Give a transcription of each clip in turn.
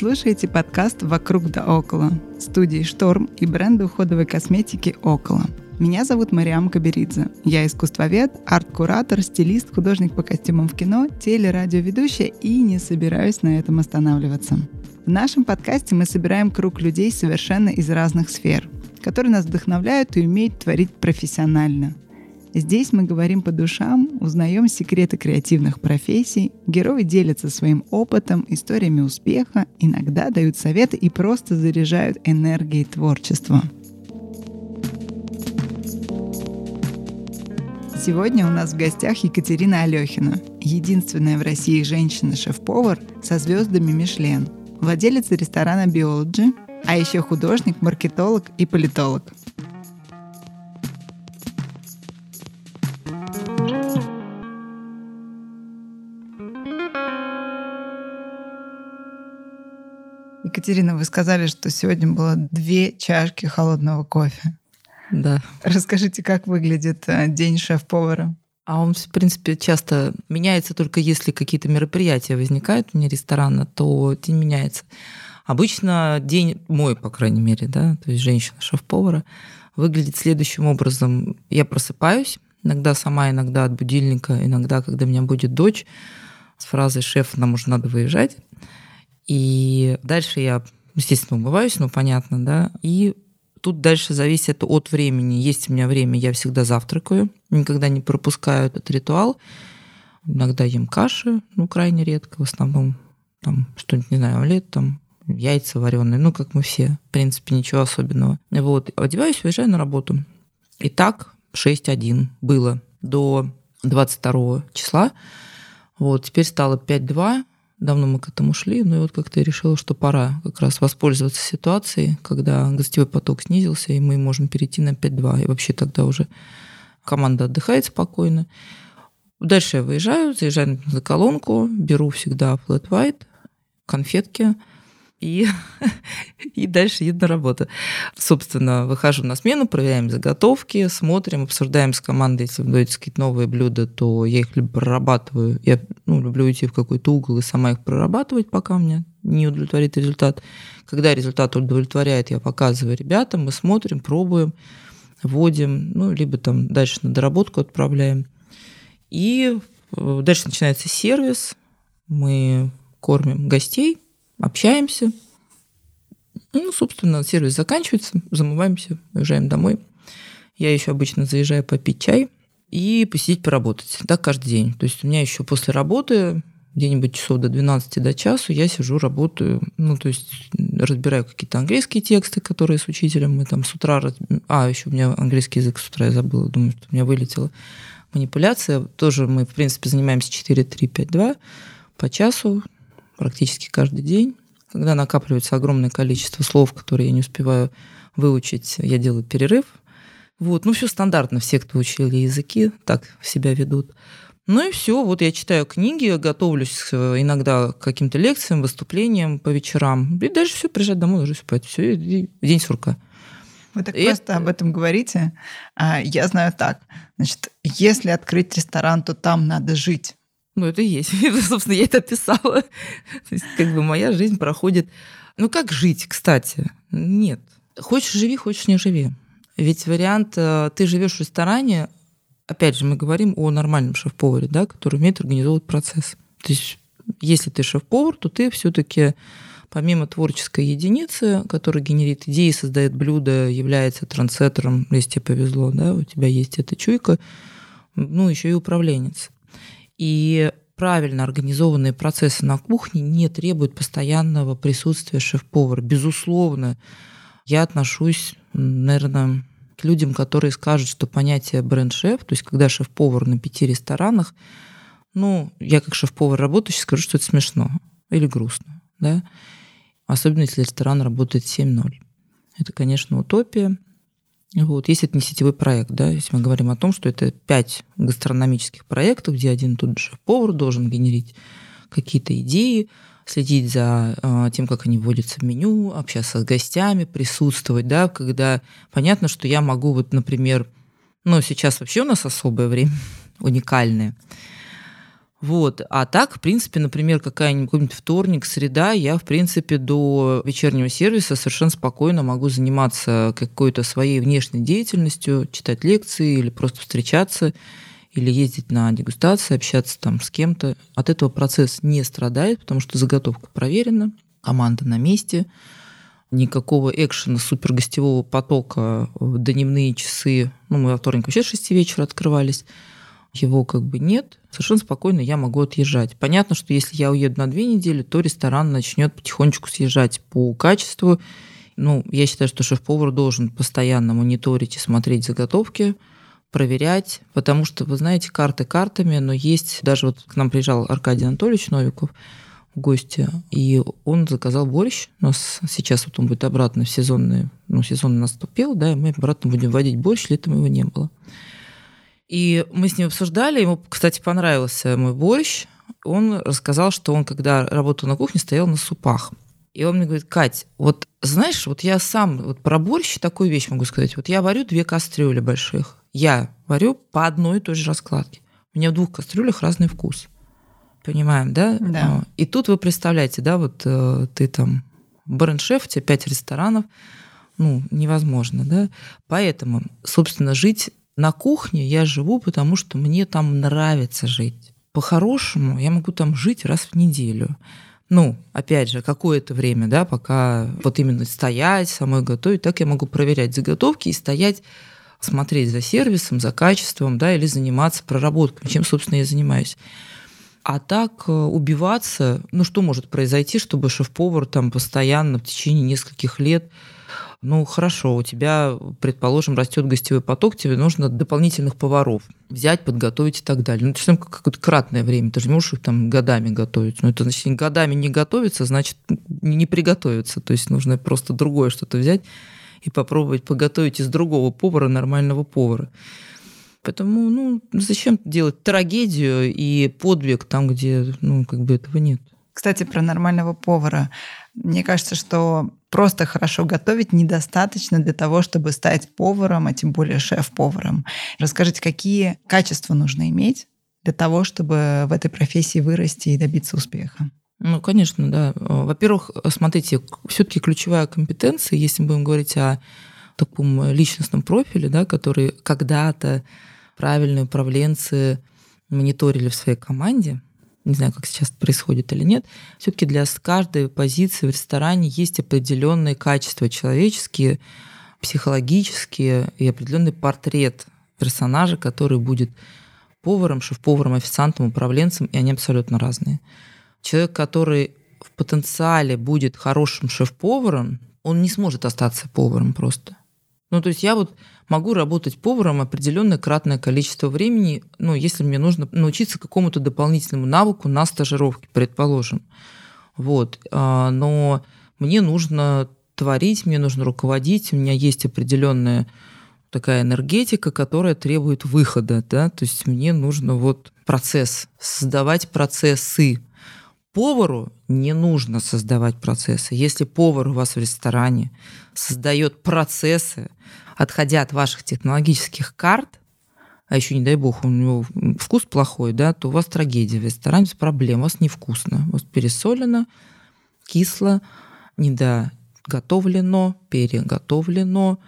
Слушаете подкаст «Вокруг да около» студии «Шторм» и бренда уходовой косметики «Около». Меня зовут Мариам Каберидзе. Я искусствовед, арт-куратор, стилист, художник по костюмам в кино, телерадиоведущая и не собираюсь на этом останавливаться. В нашем подкасте мы собираем круг людей совершенно из разных сфер, которые нас вдохновляют и умеют творить профессионально. Здесь мы говорим по душам, узнаем секреты креативных профессий, герои делятся своим опытом, историями успеха, иногда дают советы и просто заряжают энергией творчества. Сегодня у нас в гостях Екатерина Алехина, единственная в России женщина-шеф-повар со звездами Мишлен, владелица ресторана Biology, а еще художник, маркетолог и политолог. Екатерина, вы сказали, что сегодня было две чашки холодного кофе. Да. Расскажите, как выглядит э, день шеф-повара? А он, в принципе, часто меняется только если какие-то мероприятия возникают вне ресторана, то день меняется. Обычно день мой, по крайней мере, да, то есть женщина шеф-повара, выглядит следующим образом. Я просыпаюсь, иногда сама, иногда от будильника, иногда, когда у меня будет дочь, с фразой «шеф, нам уже надо выезжать». И дальше я, естественно, умываюсь, ну, понятно, да, и Тут дальше зависит от времени. Есть у меня время, я всегда завтракаю, никогда не пропускаю этот ритуал. Иногда ем каши, ну, крайне редко, в основном там что-нибудь, не знаю, омлет, там яйца вареные, ну, как мы все, в принципе, ничего особенного. Вот, одеваюсь, уезжаю на работу. И так 6.1 было до 22 числа. Вот, теперь стало 5.2, Давно мы к этому шли, но и вот как-то я решила, что пора как раз воспользоваться ситуацией, когда гостевой поток снизился, и мы можем перейти на 5-2. И вообще тогда уже команда отдыхает спокойно. Дальше я выезжаю, заезжаю на колонку, беру всегда flat white, конфетки – и, и дальше еду на работу. Собственно, выхожу на смену, проверяем заготовки, смотрим, обсуждаем с командой, если будут какие-то новые блюда, то я их либо прорабатываю. Я ну, люблю идти в какой-то угол и сама их прорабатывать, пока меня не удовлетворит результат. Когда результат удовлетворяет, я показываю ребятам, мы смотрим, пробуем, вводим, ну, либо там дальше на доработку отправляем. И э, дальше начинается сервис, мы кормим гостей, общаемся. Ну, собственно, сервис заканчивается, замываемся, уезжаем домой. Я еще обычно заезжаю попить чай и посидеть, поработать. Так каждый день. То есть у меня еще после работы где-нибудь часов до 12 до часу я сижу, работаю, ну, то есть разбираю какие-то английские тексты, которые с учителем мы там с утра... Раз... А, еще у меня английский язык с утра я забыла, думаю, что у меня вылетела манипуляция. Тоже мы, в принципе, занимаемся 4-3-5-2 по часу, практически каждый день. Когда накапливается огромное количество слов, которые я не успеваю выучить, я делаю перерыв. Вот, ну все стандартно, все, кто учили языки, так себя ведут. Ну и все, вот я читаю книги, готовлюсь иногда к каким-то лекциям, выступлениям по вечерам. И дальше все, приезжать домой, ложусь спать. Все, день сурка. Вы так и просто об этом говорите. А я знаю так. Значит, если открыть ресторан, то там надо жить. Ну, это и есть. Собственно, я это описала. То есть, как бы моя жизнь проходит... Ну, как жить, кстати? Нет. Хочешь живи, хочешь не живи. Ведь вариант, э, ты живешь в ресторане, опять же, мы говорим о нормальном шеф-поваре, да, который умеет организовывать процесс. То есть, если ты шеф-повар, то ты все-таки помимо творческой единицы, которая генерит идеи, создает блюдо, является трансеттером, если тебе повезло, да, у тебя есть эта чуйка, ну, еще и управленец. И правильно организованные процессы на кухне не требуют постоянного присутствия шеф-повара. Безусловно, я отношусь, наверное, к людям, которые скажут, что понятие бренд-шеф, то есть когда шеф-повар на пяти ресторанах, ну, я как шеф-повар работающий скажу, что это смешно или грустно, да, особенно если ресторан работает 7-0. Это, конечно, утопия. Вот, если это не сетевой проект, да, если мы говорим о том, что это пять гастрономических проектов, где один тот же повар должен генерить какие-то идеи, следить за э, тем, как они вводятся в меню, общаться с гостями, присутствовать, да, когда понятно, что я могу вот, например, ну, сейчас вообще у нас особое время, уникальное. Вот. А так, в принципе, например, какая-нибудь вторник, среда, я, в принципе, до вечернего сервиса совершенно спокойно могу заниматься какой-то своей внешней деятельностью, читать лекции или просто встречаться, или ездить на дегустации, общаться там с кем-то. От этого процесс не страдает, потому что заготовка проверена, команда на месте, никакого экшена, супергостевого потока в дневные часы. Ну, мы во вторник вообще с 6 вечера открывались его как бы нет, совершенно спокойно я могу отъезжать. Понятно, что если я уеду на две недели, то ресторан начнет потихонечку съезжать по качеству. Ну, я считаю, что шеф-повар должен постоянно мониторить и смотреть заготовки, проверять, потому что, вы знаете, карты картами, но есть, даже вот к нам приезжал Аркадий Анатольевич Новиков, в гости, и он заказал борщ. У нас сейчас вот он будет обратно в сезонный, ну, сезон наступил, да, и мы обратно будем вводить борщ, летом его не было. И мы с ним обсуждали, ему, кстати, понравился мой борщ. Он рассказал, что он, когда работал на кухне, стоял на супах. И он мне говорит, Кать, вот знаешь, вот я сам вот про борщ такую вещь могу сказать. Вот я варю две кастрюли больших. Я варю по одной и той же раскладке. У меня в двух кастрюлях разный вкус. Понимаем, да? Да. А, и тут вы представляете, да, вот э, ты там бренд-шеф, у тебя пять ресторанов, ну, невозможно, да? Поэтому, собственно, жить на кухне я живу, потому что мне там нравится жить. По-хорошему, я могу там жить раз в неделю. Ну, опять же, какое-то время, да, пока вот именно стоять, самой готовить, так я могу проверять заготовки и стоять, смотреть за сервисом, за качеством, да, или заниматься проработкой, чем, собственно, я занимаюсь. А так э, убиваться, ну что может произойти, чтобы шеф-повар там постоянно в течение нескольких лет ну, хорошо, у тебя, предположим, растет гостевой поток, тебе нужно дополнительных поваров взять, подготовить и так далее. Ну, это совсем какое-то кратное время, ты же не можешь их там годами готовить. Ну, это значит, годами не готовиться, значит, не приготовиться. То есть нужно просто другое что-то взять и попробовать поготовить из другого повара нормального повара. Поэтому, ну, зачем делать трагедию и подвиг там, где, ну, как бы этого нет. Кстати, про нормального повара. Мне кажется, что просто хорошо готовить недостаточно для того, чтобы стать поваром, а тем более шеф-поваром. Расскажите, какие качества нужно иметь для того, чтобы в этой профессии вырасти и добиться успеха? Ну, конечно, да. Во-первых, смотрите, все-таки ключевая компетенция, если мы будем говорить о таком личностном профиле, да, который когда-то правильные управленцы мониторили в своей команде, не знаю, как сейчас происходит или нет, все-таки для каждой позиции в ресторане есть определенные качества человеческие, психологические и определенный портрет персонажа, который будет поваром, шеф-поваром, официантом, управленцем, и они абсолютно разные. Человек, который в потенциале будет хорошим шеф-поваром, он не сможет остаться поваром просто. Ну, то есть я вот могу работать поваром определенное кратное количество времени, ну, если мне нужно научиться какому-то дополнительному навыку на стажировке, предположим. Вот. А, но мне нужно творить, мне нужно руководить, у меня есть определенная такая энергетика, которая требует выхода, да, то есть мне нужно вот процесс, создавать процессы. Повару не нужно создавать процессы. Если повар у вас в ресторане создает процессы, отходя от ваших технологических карт, а еще, не дай бог, у него вкус плохой, да, то у вас трагедия в ресторане, проблема, у вас невкусно, у вас пересолено, кисло, недоготовлено, переготовлено,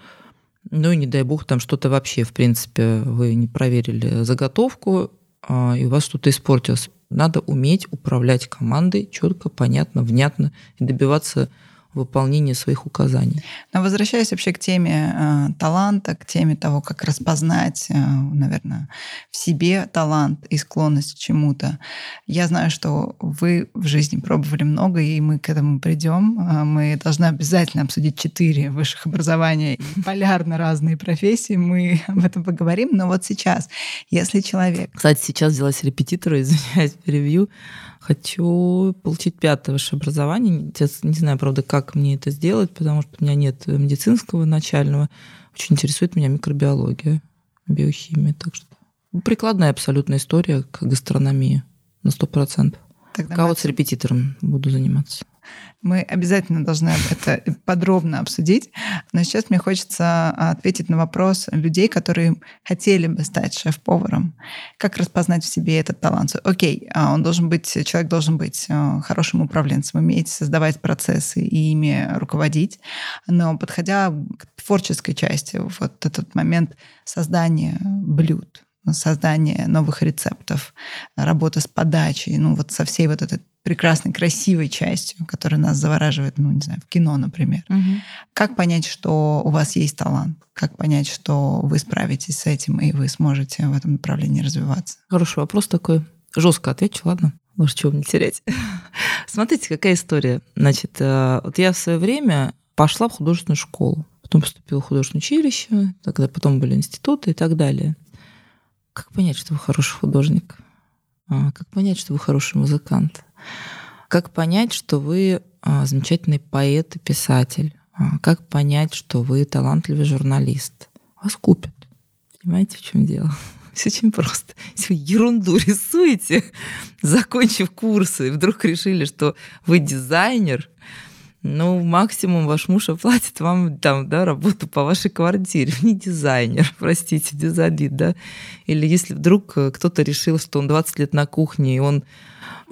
ну и не дай бог, там что-то вообще, в принципе, вы не проверили заготовку, а, и у вас что-то испортилось. Надо уметь управлять командой четко, понятно, внятно и добиваться выполнения своих указаний. Но возвращаясь вообще к теме э, таланта, к теме того, как распознать, э, наверное, в себе талант и склонность к чему-то, я знаю, что вы в жизни пробовали много, и мы к этому придем. Э, мы должны обязательно обсудить четыре высших образования полярно разные профессии. Мы об этом поговорим. Но вот сейчас, если человек... Кстати, сейчас взялась репетитора, извиняюсь, перевью. Хочу получить пятое высшее образование. Сейчас не знаю, правда, как мне это сделать, потому что у меня нет медицинского начального. Очень интересует меня микробиология, биохимия. Так что прикладная абсолютная история к гастрономии на сто процентов. Мы... вот с репетитором буду заниматься. Мы обязательно должны это подробно обсудить. Но сейчас мне хочется ответить на вопрос людей, которые хотели бы стать шеф-поваром. Как распознать в себе этот талант? Окей, а он должен быть, человек должен быть э, хорошим управленцем, уметь создавать процессы и ими руководить. Но подходя к творческой части, вот этот момент создания блюд, создание новых рецептов, работа с подачей, ну вот со всей вот этой прекрасной, красивой частью, которая нас завораживает, ну, не знаю, в кино, например. Угу. Как понять, что у вас есть талант? Как понять, что вы справитесь с этим, и вы сможете в этом направлении развиваться? Хороший вопрос такой. Жестко отвечу, ладно? Может, чего мне терять? Смотрите, какая история. Значит, э, вот я в свое время пошла в художественную школу. Потом поступила в художественное училище, тогда потом были институты и так далее. Как понять, что вы хороший художник? А, как понять, что вы хороший музыкант? Как понять, что вы а, замечательный поэт и писатель? А, как понять, что вы талантливый журналист? Вас купят. Понимаете, в чем дело? Все очень просто. Если вы ерунду рисуете, закончив курсы, и вдруг решили, что вы дизайнер, ну, максимум ваш муж оплатит вам там, да, работу по вашей квартире. Не дизайнер, простите, дизобид, да. Или если вдруг э, кто-то решил, что он 20 лет на кухне, и он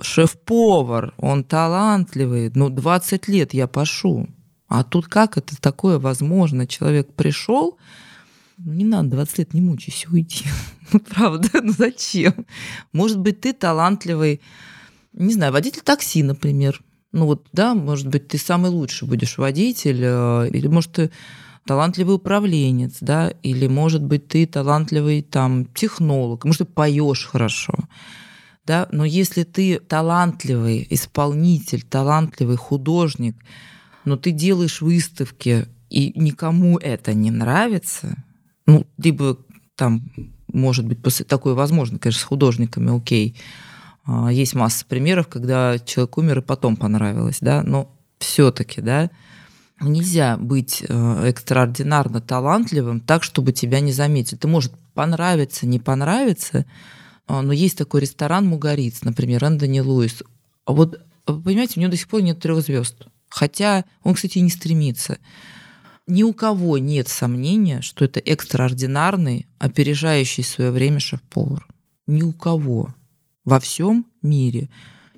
шеф-повар, он талантливый, ну, 20 лет я пошу. А тут как это такое возможно? Человек пришел, не надо, 20 лет не мучайся, уйди. Ну, правда, ну зачем? Может быть, ты талантливый, не знаю, водитель такси, например ну вот, да, может быть, ты самый лучший будешь водитель, э, или, может, ты талантливый управленец, да, или, может быть, ты талантливый там технолог, может, ты поешь хорошо, да, но если ты талантливый исполнитель, талантливый художник, но ты делаешь выставки, и никому это не нравится, ну, либо там, может быть, после такое возможно, конечно, с художниками, окей, а, есть масса примеров, когда человек умер и потом понравилось, да, но все-таки, да, нельзя быть э, экстраординарно талантливым так, чтобы тебя не заметили. Ты может понравиться, не понравиться, но есть такой ресторан Мугариц, например, Энтони Луис. А вот, понимаете, у него до сих пор нет трех звезд. Хотя он, кстати, не стремится. Ни у кого нет сомнения, что это экстраординарный, опережающий свое время шеф-повар. Ни у кого во всем мире.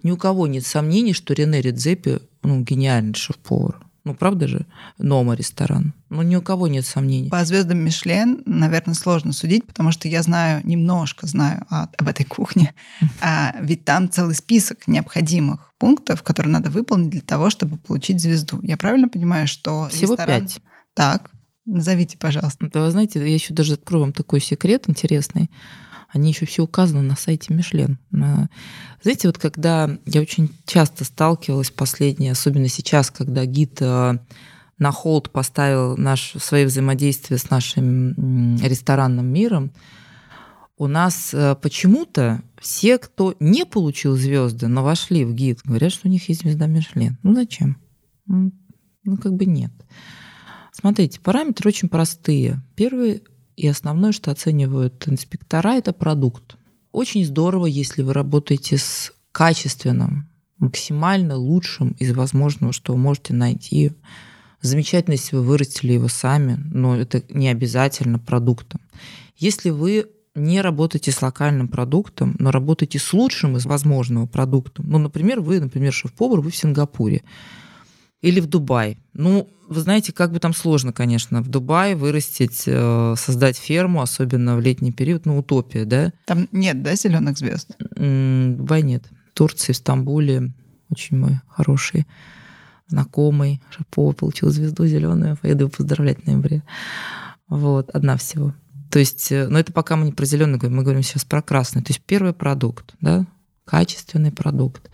Ни у кого нет сомнений, что Рене Редзепи ну, гениальный шеф-повар. Ну, правда же? Нома ресторан. Ну, ни у кого нет сомнений. По звездам Мишлен, наверное, сложно судить, потому что я знаю, немножко знаю об этой кухне. А, ведь там целый список необходимых пунктов, которые надо выполнить для того, чтобы получить звезду. Я правильно понимаю, что Всего ресторан... пять. Так, назовите, пожалуйста. Да, вы знаете, я еще даже открою вам такой секрет интересный они еще все указаны на сайте Мишлен. Знаете, вот когда я очень часто сталкивалась последние, особенно сейчас, когда гид э, на холд поставил наш, свои взаимодействия с нашим ресторанным миром, у нас э, почему-то все, кто не получил звезды, но вошли в гид, говорят, что у них есть звезда Мишлен. Ну зачем? Ну, как бы нет. Смотрите, параметры очень простые. Первый и основное, что оценивают инспектора, это продукт. Очень здорово, если вы работаете с качественным, максимально лучшим из возможного, что вы можете найти. Замечательно, если вы вырастили его сами, но это не обязательно продуктом. Если вы не работаете с локальным продуктом, но работаете с лучшим из возможного продуктом. Ну, например, вы, например, шеф-повар, вы в Сингапуре или в Дубае. Ну, вы знаете, как бы там сложно, конечно, в Дубае вырастить, э, создать ферму, особенно в летний период, ну, утопия, да? Там нет, да, зеленых звезд? Дубай нет. В Турции, в Стамбуле очень мой хороший знакомый Шапова получил звезду зеленую, поеду его поздравлять в ноябре. Вот, одна всего. То есть, э, но это пока мы не про зеленый говорим, мы говорим сейчас про красный. То есть первый продукт, да, качественный продукт.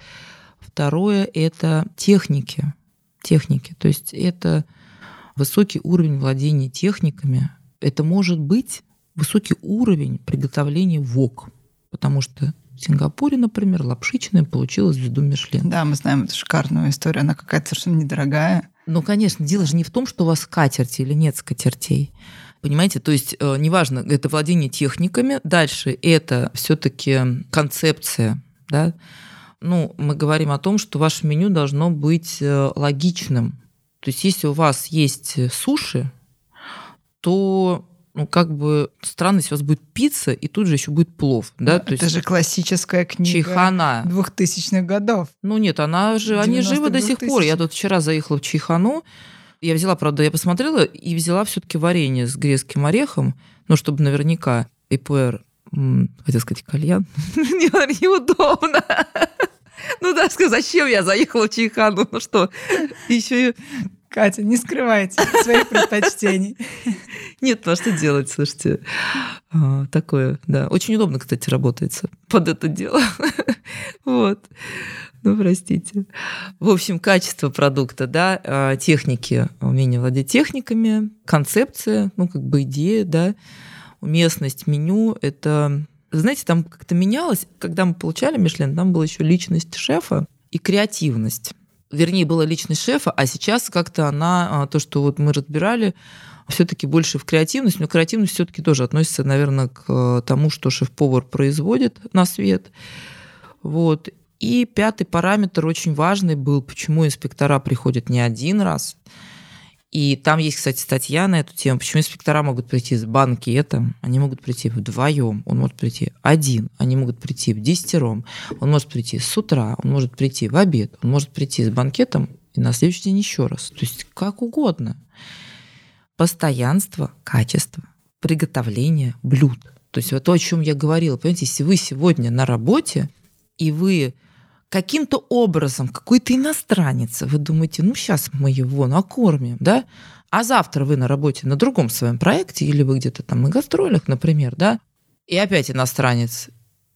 Второе – это техники техники. То есть это высокий уровень владения техниками. Это может быть высокий уровень приготовления ВОК, потому что в Сингапуре, например, Лапшичная получила звезду Мишлен. Да, мы знаем эту шикарную историю. Она какая-то совершенно недорогая. Ну, конечно, дело же не в том, что у вас скатерти или нет скатертей. Понимаете, то есть э, неважно, это владение техниками, дальше это все-таки концепция, да, Ну, мы говорим о том, что ваше меню должно быть э, логичным. То есть, если у вас есть суши, то ну, как бы странно, если у вас будет пицца, и тут же еще будет плов. Да? Ну, То это есть же классическая книга Чайхана. двухтысячных годов. Ну нет, она же, они живы до сих пор. Я тут вчера заехала в Чайхану, я взяла, правда, я посмотрела и взяла все-таки варенье с грецким орехом, ну, чтобы наверняка ИПР, хотел сказать, кальян, неудобно. Ну да, зачем я заехала в Чайхану? Ну что, еще Катя, не скрывайте своих предпочтений. Нет, ну а что делать, слушайте? А, такое, да. Очень удобно, кстати, работается под это дело. Вот. Ну, простите. В общем, качество продукта, да, а, техники, умение владеть техниками, концепция, ну, как бы идея, да, уместность меню, это... Знаете, там как-то менялось, когда мы получали Мишлен, там была еще личность шефа и креативность вернее, была личность шефа, а сейчас как-то она, а, то, что вот мы разбирали, все-таки больше в креативность, но креативность все-таки тоже относится, наверное, к э, тому, что шеф-повар производит на свет. Вот. И пятый параметр очень важный был, почему инспектора приходят не один раз, и там есть, кстати, статья на эту тему, почему инспектора могут прийти с банкетом, они могут прийти вдвоем, он может прийти один, они могут прийти в десятером, он может прийти с утра, он может прийти в обед, он может прийти с банкетом и на следующий день еще раз. То есть как угодно. Постоянство, качество, приготовление блюд. То есть вот то, о чем я говорила. Понимаете, если вы сегодня на работе, и вы каким-то образом какой-то иностранец, вы думаете, ну сейчас мы его накормим, да, а завтра вы на работе на другом своем проекте, или вы где-то там на гастролях, например, да, и опять иностранец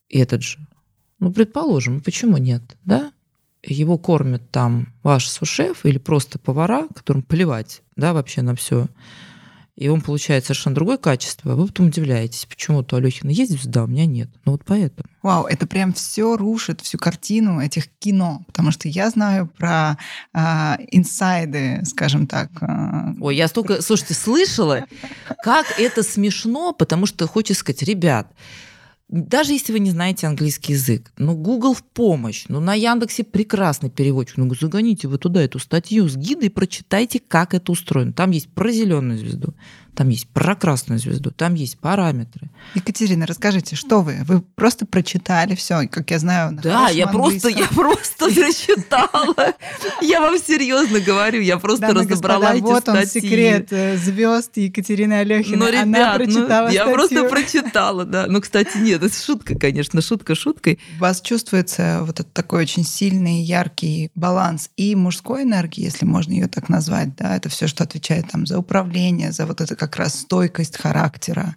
этот же. Ну, предположим, почему нет, да? Его кормят там ваш сушеф или просто повара, которым плевать, да, вообще на все и он получает совершенно другое качество, а вы потом удивляетесь, почему-то у Алёхина есть звезда, а у меня нет. Ну вот поэтому. Вау, это прям все рушит, всю картину этих кино, потому что я знаю про э, инсайды, скажем так. Э... Ой, я столько, слушайте, слышала, как это смешно, потому что хочется сказать, ребят, даже если вы не знаете английский язык, ну, Google в помощь, ну, на Яндексе прекрасный переводчик, ну, загоните вы туда эту статью с гида и прочитайте, как это устроено. Там есть про зеленую звезду, там есть про красную звезду, там есть параметры. Екатерина, расскажите, что вы? Вы просто прочитали все, как я знаю. Да, я просто, я просто прочитала. Я вам серьезно говорю, я просто разобрала эти вот он секрет э, звезд Екатерины Алехиной. Ну, ребят, ну, я просто прочитала, да. Ну, кстати, нет, это шутка, конечно, шутка шуткой. У вас чувствуется вот этот такой очень сильный, яркий баланс и мужской энергии, если можно ее так назвать, да, это все, что отвечает там за управление, за вот это как раз стойкость характера.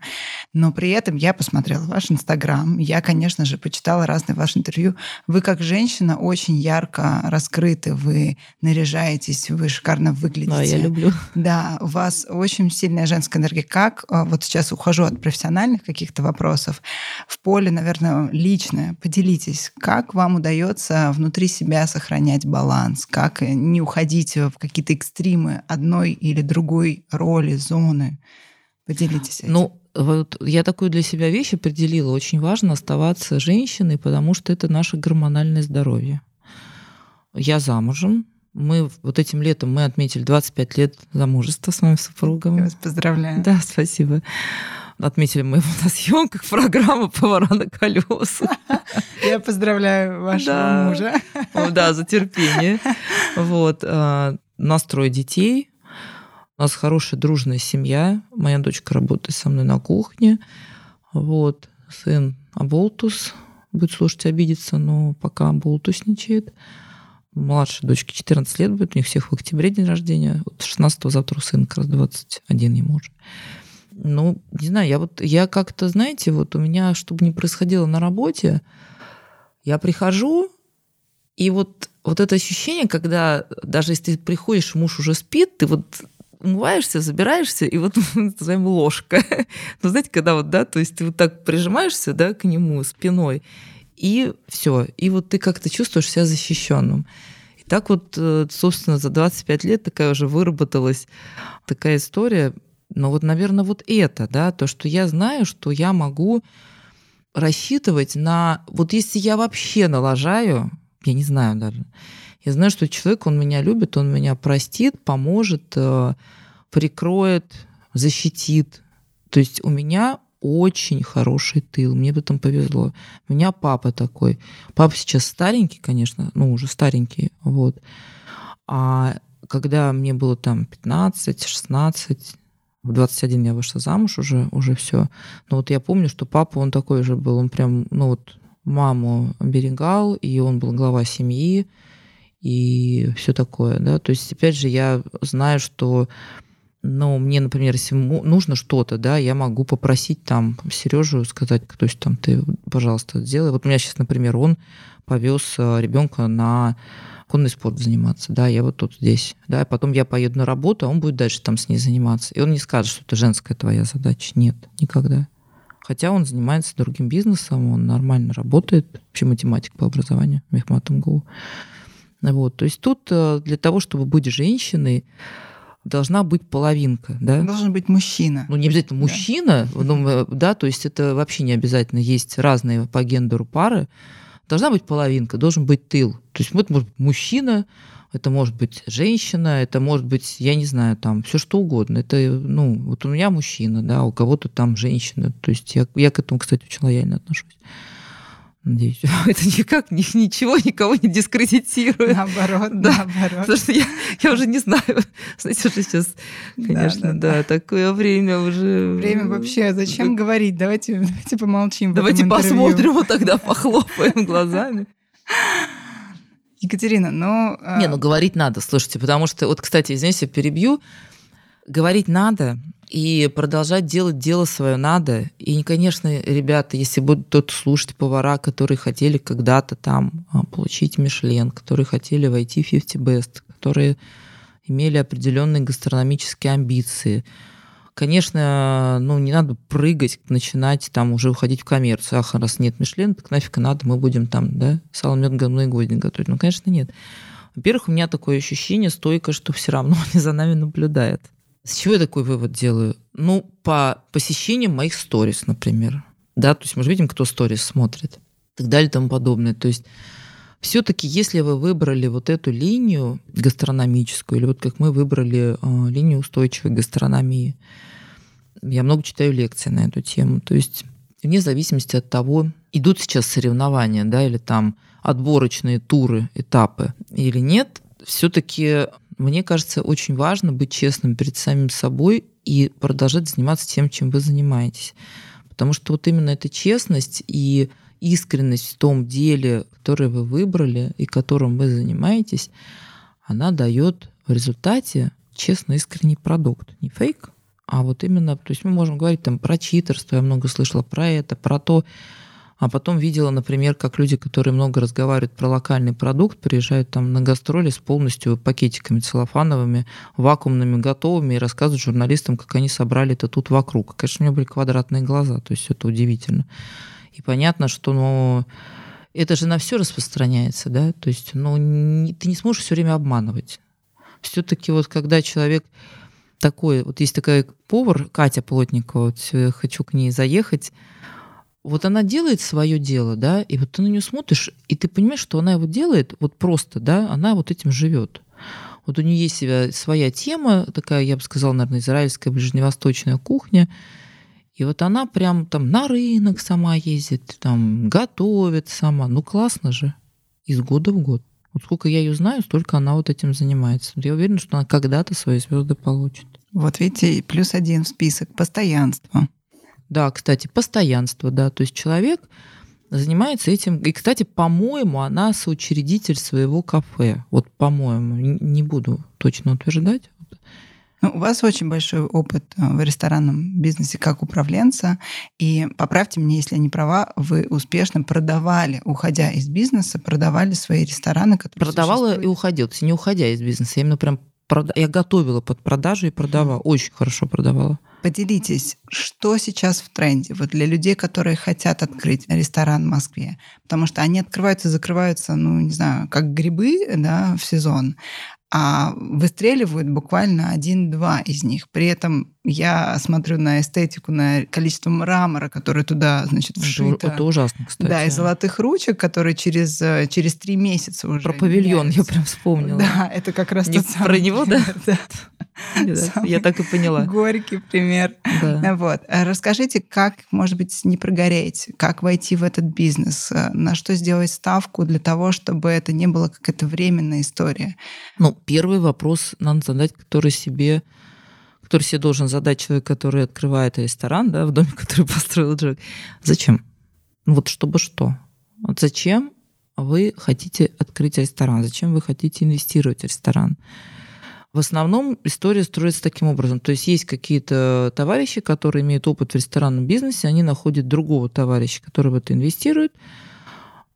Но при этом я посмотрела ваш Инстаграм, я, конечно же, почитала разные ваши интервью. Вы как женщина очень ярко раскрыты, вы наряжаетесь, вы шикарно выглядите. Да, я люблю. Да, у вас очень сильная женская энергия. Как, а, вот сейчас ухожу от профессиональных каких-то вопросов, в поле, наверное, личное, поделитесь, как вам удается внутри себя сохранять баланс, как не уходить в какие-то экстримы одной или другой роли, зоны? Поделитесь этим. Ну, вот я такую для себя вещь определила. Очень важно оставаться женщиной, потому что это наше гормональное здоровье. Я замужем. Мы вот этим летом мы отметили 25 лет замужества с моим супругом. Я вас поздравляю. Да, спасибо. Отметили мы его на съемках программы «Повара на колесах». Я поздравляю вашего да. мужа. Да, за терпение. Вот. А, настрой детей, у нас хорошая дружная семья. Моя дочка работает со мной на кухне. Вот. Сын Аболтус. Будет слушать, обидеться, но пока Аболтусничает. Младшей дочке 14 лет будет. У них всех в октябре день рождения. Вот 16 завтра сын как раз 21 ему уже. Ну, не знаю, я вот, я как-то, знаете, вот у меня, чтобы не происходило на работе, я прихожу, и вот, вот это ощущение, когда даже если ты приходишь, муж уже спит, ты вот умываешься, забираешься, и вот называем ложка. ну, знаете, когда вот, да, то есть ты вот так прижимаешься, да, к нему спиной, и все, и вот ты как-то чувствуешь себя защищенным. И так вот, э, собственно, за 25 лет такая уже выработалась такая история. Но вот, наверное, вот это, да, то, что я знаю, что я могу рассчитывать на... Вот если я вообще налажаю, Я не знаю даже. Я знаю, что человек, он меня любит, он меня простит, поможет, э, прикроет, защитит. То есть у меня очень хороший тыл. Мне в этом повезло. У меня папа такой. Папа сейчас старенький, конечно, ну, уже старенький, вот. А когда мне было там 15, 16, в 21 я вышла замуж уже, уже все. Но вот я помню, что папа, он такой же был, он прям, ну вот, маму оберегал, и он был глава семьи, и все такое, да. То есть, опять же, я знаю, что ну, мне, например, если нужно что-то, да, я могу попросить там Сережу сказать, то есть там ты, пожалуйста, сделай. Вот у меня сейчас, например, он повез э, ребенка на конный спорт заниматься, да, я вот тут здесь, да, потом я поеду на работу, а он будет дальше там с ней заниматься. И он не скажет, что это женская твоя задача. Нет, никогда. Хотя он занимается другим бизнесом, он нормально работает, вообще математик по образованию, Мехмат МГУ. Вот, то есть тут э, для того, чтобы быть женщиной, должна быть половинка, да? Должен быть мужчина. Ну, не обязательно мужчина, да. Ну, да, то есть это вообще не обязательно. Есть разные по гендеру пары. Должна быть половинка, должен быть тыл. То есть вот может быть мужчина, это может быть женщина, это может быть, я не знаю, там все что угодно. Это, ну, вот у меня мужчина, да, у кого-то там женщина. То есть я, я к этому, кстати, очень лояльно отношусь. Надеюсь, это никак ничего никого не дискредитирует. Наоборот, да. наоборот. Потому что я, я уже не знаю. Знаете, уже сейчас, конечно, да, да, да, такое время уже... Время вообще, зачем говорить? Давайте, давайте помолчим. Давайте посмотрим, вот тогда похлопаем глазами. Екатерина, ну... Не, ну говорить надо, слушайте, потому что, вот, кстати, извините, перебью, говорить надо, и продолжать делать дело свое надо. И, конечно, ребята, если будут тут слушать повара, которые хотели когда-то там а, получить Мишлен, которые хотели войти в 50 Best, которые имели определенные гастрономические амбиции, конечно, ну, не надо прыгать, начинать там уже уходить в коммерцию. Ах, раз нет Мишлен, так нафиг надо, мы будем там, да, сало, мед, говно и гвозди готовить. Ну, конечно, нет. Во-первых, у меня такое ощущение стойко, что все равно они за нами наблюдают. С чего я такой вывод делаю? Ну, по посещениям моих сторис, например. Да, то есть мы же видим, кто сторис смотрит. И так далее и тому подобное. То есть все-таки, если вы выбрали вот эту линию гастрономическую, или вот как мы выбрали э, линию устойчивой гастрономии, я много читаю лекции на эту тему. То есть вне зависимости от того, идут сейчас соревнования, да, или там отборочные туры, этапы или нет, все-таки мне кажется, очень важно быть честным перед самим собой и продолжать заниматься тем, чем вы занимаетесь. Потому что вот именно эта честность и искренность в том деле, которое вы выбрали и которым вы занимаетесь, она дает в результате честный, искренний продукт. Не фейк, а вот именно, то есть мы можем говорить там про читерство, я много слышала про это, про то, а потом видела, например, как люди, которые много разговаривают про локальный продукт, приезжают там на гастроли с полностью пакетиками целлофановыми, вакуумными, готовыми, и рассказывают журналистам, как они собрали это тут вокруг. Конечно, у меня были квадратные глаза, то есть это удивительно. И понятно, что ну, это же на все распространяется, да, то есть ну, не, ты не сможешь все время обманывать. Все-таки вот когда человек такой, вот есть такая повар, Катя Плотникова, вот хочу к ней заехать, вот она делает свое дело, да, и вот ты на нее смотришь, и ты понимаешь, что она его делает вот просто, да, она вот этим живет. Вот у нее есть себя своя тема, такая, я бы сказала, наверное, израильская ближневосточная кухня. И вот она прям там на рынок сама ездит, там готовит сама. Ну классно же. Из года в год. Вот сколько я ее знаю, столько она вот этим занимается. Я уверена, что она когда-то свои звезды получит. Вот видите, плюс один в список – постоянство. Да, кстати, постоянство, да, то есть человек занимается этим. И, кстати, по-моему, она соучредитель своего кафе. Вот, по-моему, не буду точно утверждать. Ну, у вас очень большой опыт э, в ресторанном бизнесе как управленца. И поправьте меня, если я не права, вы успешно продавали, уходя из бизнеса, продавали свои рестораны, которые Продавала и уходила. То есть не уходя из бизнеса. Я именно прям прода... я готовила под продажу и продавала. Очень хорошо продавала. Поделитесь, что сейчас в тренде вот для людей, которые хотят открыть ресторан в Москве? Потому что они открываются и закрываются, ну, не знаю, как грибы да, в сезон. А выстреливают буквально один-два из них. При этом я смотрю на эстетику, на количество мрамора, который туда, значит, вшито. Это, ужасно, кстати. Да, и золотых ручек, которые через, э, через три месяца уже Про павильон меняются. я прям вспомнила. Да, это как раз Не тот самый. Про него, да? да. Я так и поняла. Горький пример. Да. Вот. А расскажите, как, может быть, не прогореть, как войти в этот бизнес, э, на что сделать ставку для того, чтобы это не было какая-то временная история? Ну, первый вопрос надо задать, который себе который себе должен задать человек, который открывает ресторан, да, в доме, который построил человек. Зачем? Ну вот чтобы что? Вот зачем вы хотите открыть ресторан? Зачем вы хотите инвестировать в ресторан? В основном история строится таким образом. То есть есть какие-то товарищи, которые имеют опыт в ресторанном бизнесе, они находят другого товарища, который в это инвестирует,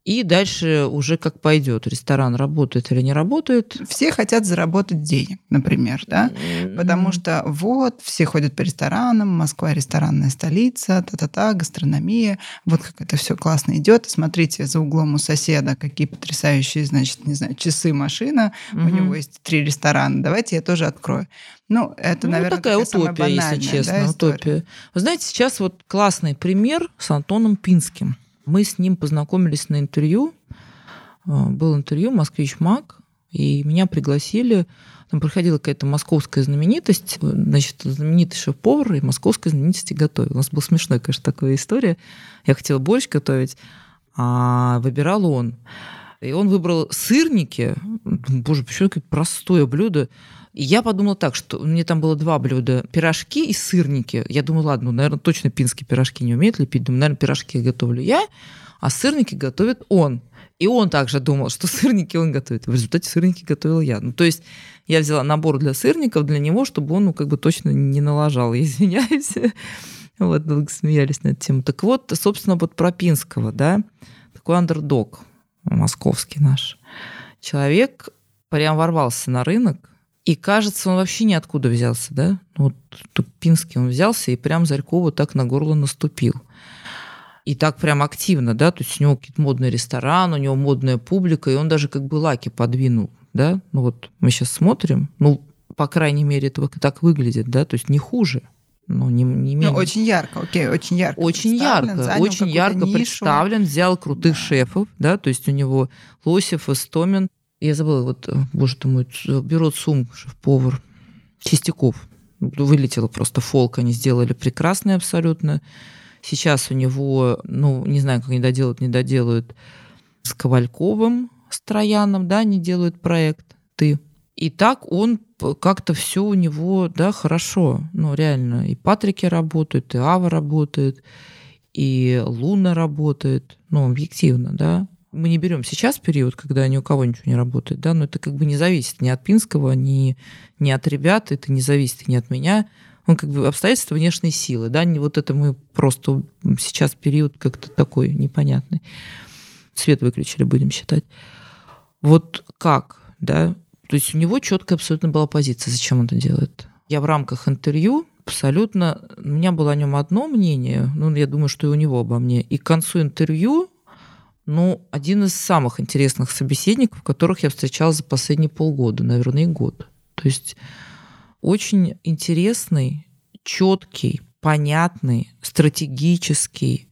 и дальше уже как пойдет. Ресторан работает или не работает. Все хотят заработать денег, например, да? Потому что вот, все ходят по ресторанам, Москва ресторанная столица, та-та-та, гастрономия. Вот как это все классно идет. Смотрите, за углом у соседа какие потрясающие, значит, не знаю, часы, машина. Угу. У него есть три ресторана. Давайте я тоже открою. Ну, это, ну, наверное, такая утопия, если честно, да, утопия. Вы знаете, сейчас вот классный пример с Антоном Пинским. Мы с ним познакомились на интервью. А, был интервью «Москвич Мак», и меня пригласили. Там приходила какая-то московская знаменитость, значит, знаменитый шеф-повар и московской знаменитости готовил. У нас была смешная, конечно, такая история. Я хотела борщ готовить, а выбирал он. И он выбрал сырники. Боже, почему такое простое блюдо? Я подумала так, что мне там было два блюда. Пирожки и сырники. Я думаю, ладно, ну, наверное, точно пинские пирожки не умеет лепить. Думаю, наверное, пирожки готовлю я, а сырники готовит он. И он также думал, что сырники он готовит. В результате сырники готовила я. Ну, то есть я взяла набор для сырников для него, чтобы он, ну, как бы точно не налажал. Извиняюсь. Вот, долго смеялись на эту тему. Так вот, собственно, вот про Пинского, да, такой андердог московский наш. Человек прям ворвался на рынок, и кажется, он вообще ниоткуда взялся, да? Вот Тупинский он взялся и прям Зарькову так на горло наступил. И так прям активно, да, то есть у него какие-то модный ресторан, у него модная публика, и он даже как бы лаки подвинул, да? Ну вот мы сейчас смотрим, ну, по крайней мере, это так выглядит, да, то есть не хуже. Ну, не, не менее. Ну, очень ярко, окей, очень ярко. Очень ярко, очень ярко нишу. представлен, взял крутых да. шефов, да, то есть у него Лосев, Истомин, я забыла, вот, э, боже ты мой, берут сум шеф-повар Чистяков. Вылетела просто фолк, они сделали прекрасный абсолютно. Сейчас у него, ну, не знаю, как они доделают, не доделают, с Ковальковым, с Трояном, да, они делают проект «Ты». И так он как-то все у него, да, хорошо. Ну, реально. И Патрики работают, и Ава работает, и Луна работает. Ну, объективно, да мы не берем сейчас период, когда ни у кого ничего не работает, да, но это как бы не зависит ни от Пинского, ни, ни от ребят, это не зависит ни от меня. Он как бы обстоятельства внешней силы, да, не вот это мы просто сейчас период как-то такой непонятный. Свет выключили, будем считать. Вот как, да, то есть у него четкая абсолютно была позиция, зачем он это делает. Я в рамках интервью абсолютно, у меня было о нем одно мнение, ну, я думаю, что и у него обо мне. И к концу интервью ну, один из самых интересных собеседников, которых я встречала за последние полгода, наверное, и год. То есть очень интересный, четкий, понятный, стратегический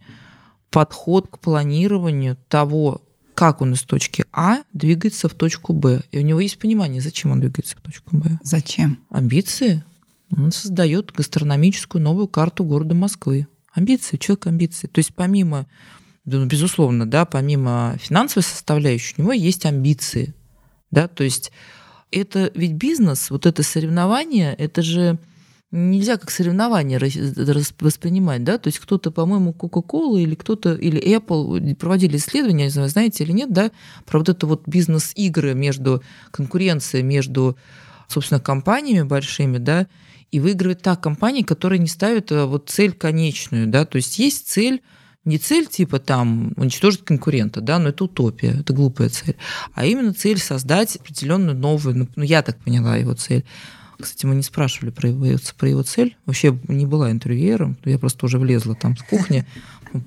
подход к планированию того, как он из точки А двигается в точку Б. И у него есть понимание, зачем он двигается в точку Б. Зачем? Амбиции. Он создает гастрономическую новую карту города Москвы. Амбиции, человек амбиции. То есть помимо ну, безусловно, да, помимо финансовой составляющей, у него есть амбиции, да, то есть это ведь бизнес, вот это соревнование, это же нельзя как соревнование воспринимать, да, то есть кто-то, по-моему, Coca-Cola или кто-то, или Apple проводили исследования, не знаю, знаете или нет, да, про вот это вот бизнес-игры между, конкуренция между, собственно, компаниями большими, да, и выигрывает та компания, которая не ставит э, вот цель конечную, да, то есть есть цель не цель типа там уничтожить конкурента, да, но это утопия, это глупая цель, а именно цель создать определенную новую, ну, ну я так поняла его цель. Кстати, мы не спрашивали про его, про его цель. Вообще не была интервьюером, я просто уже влезла там с кухни.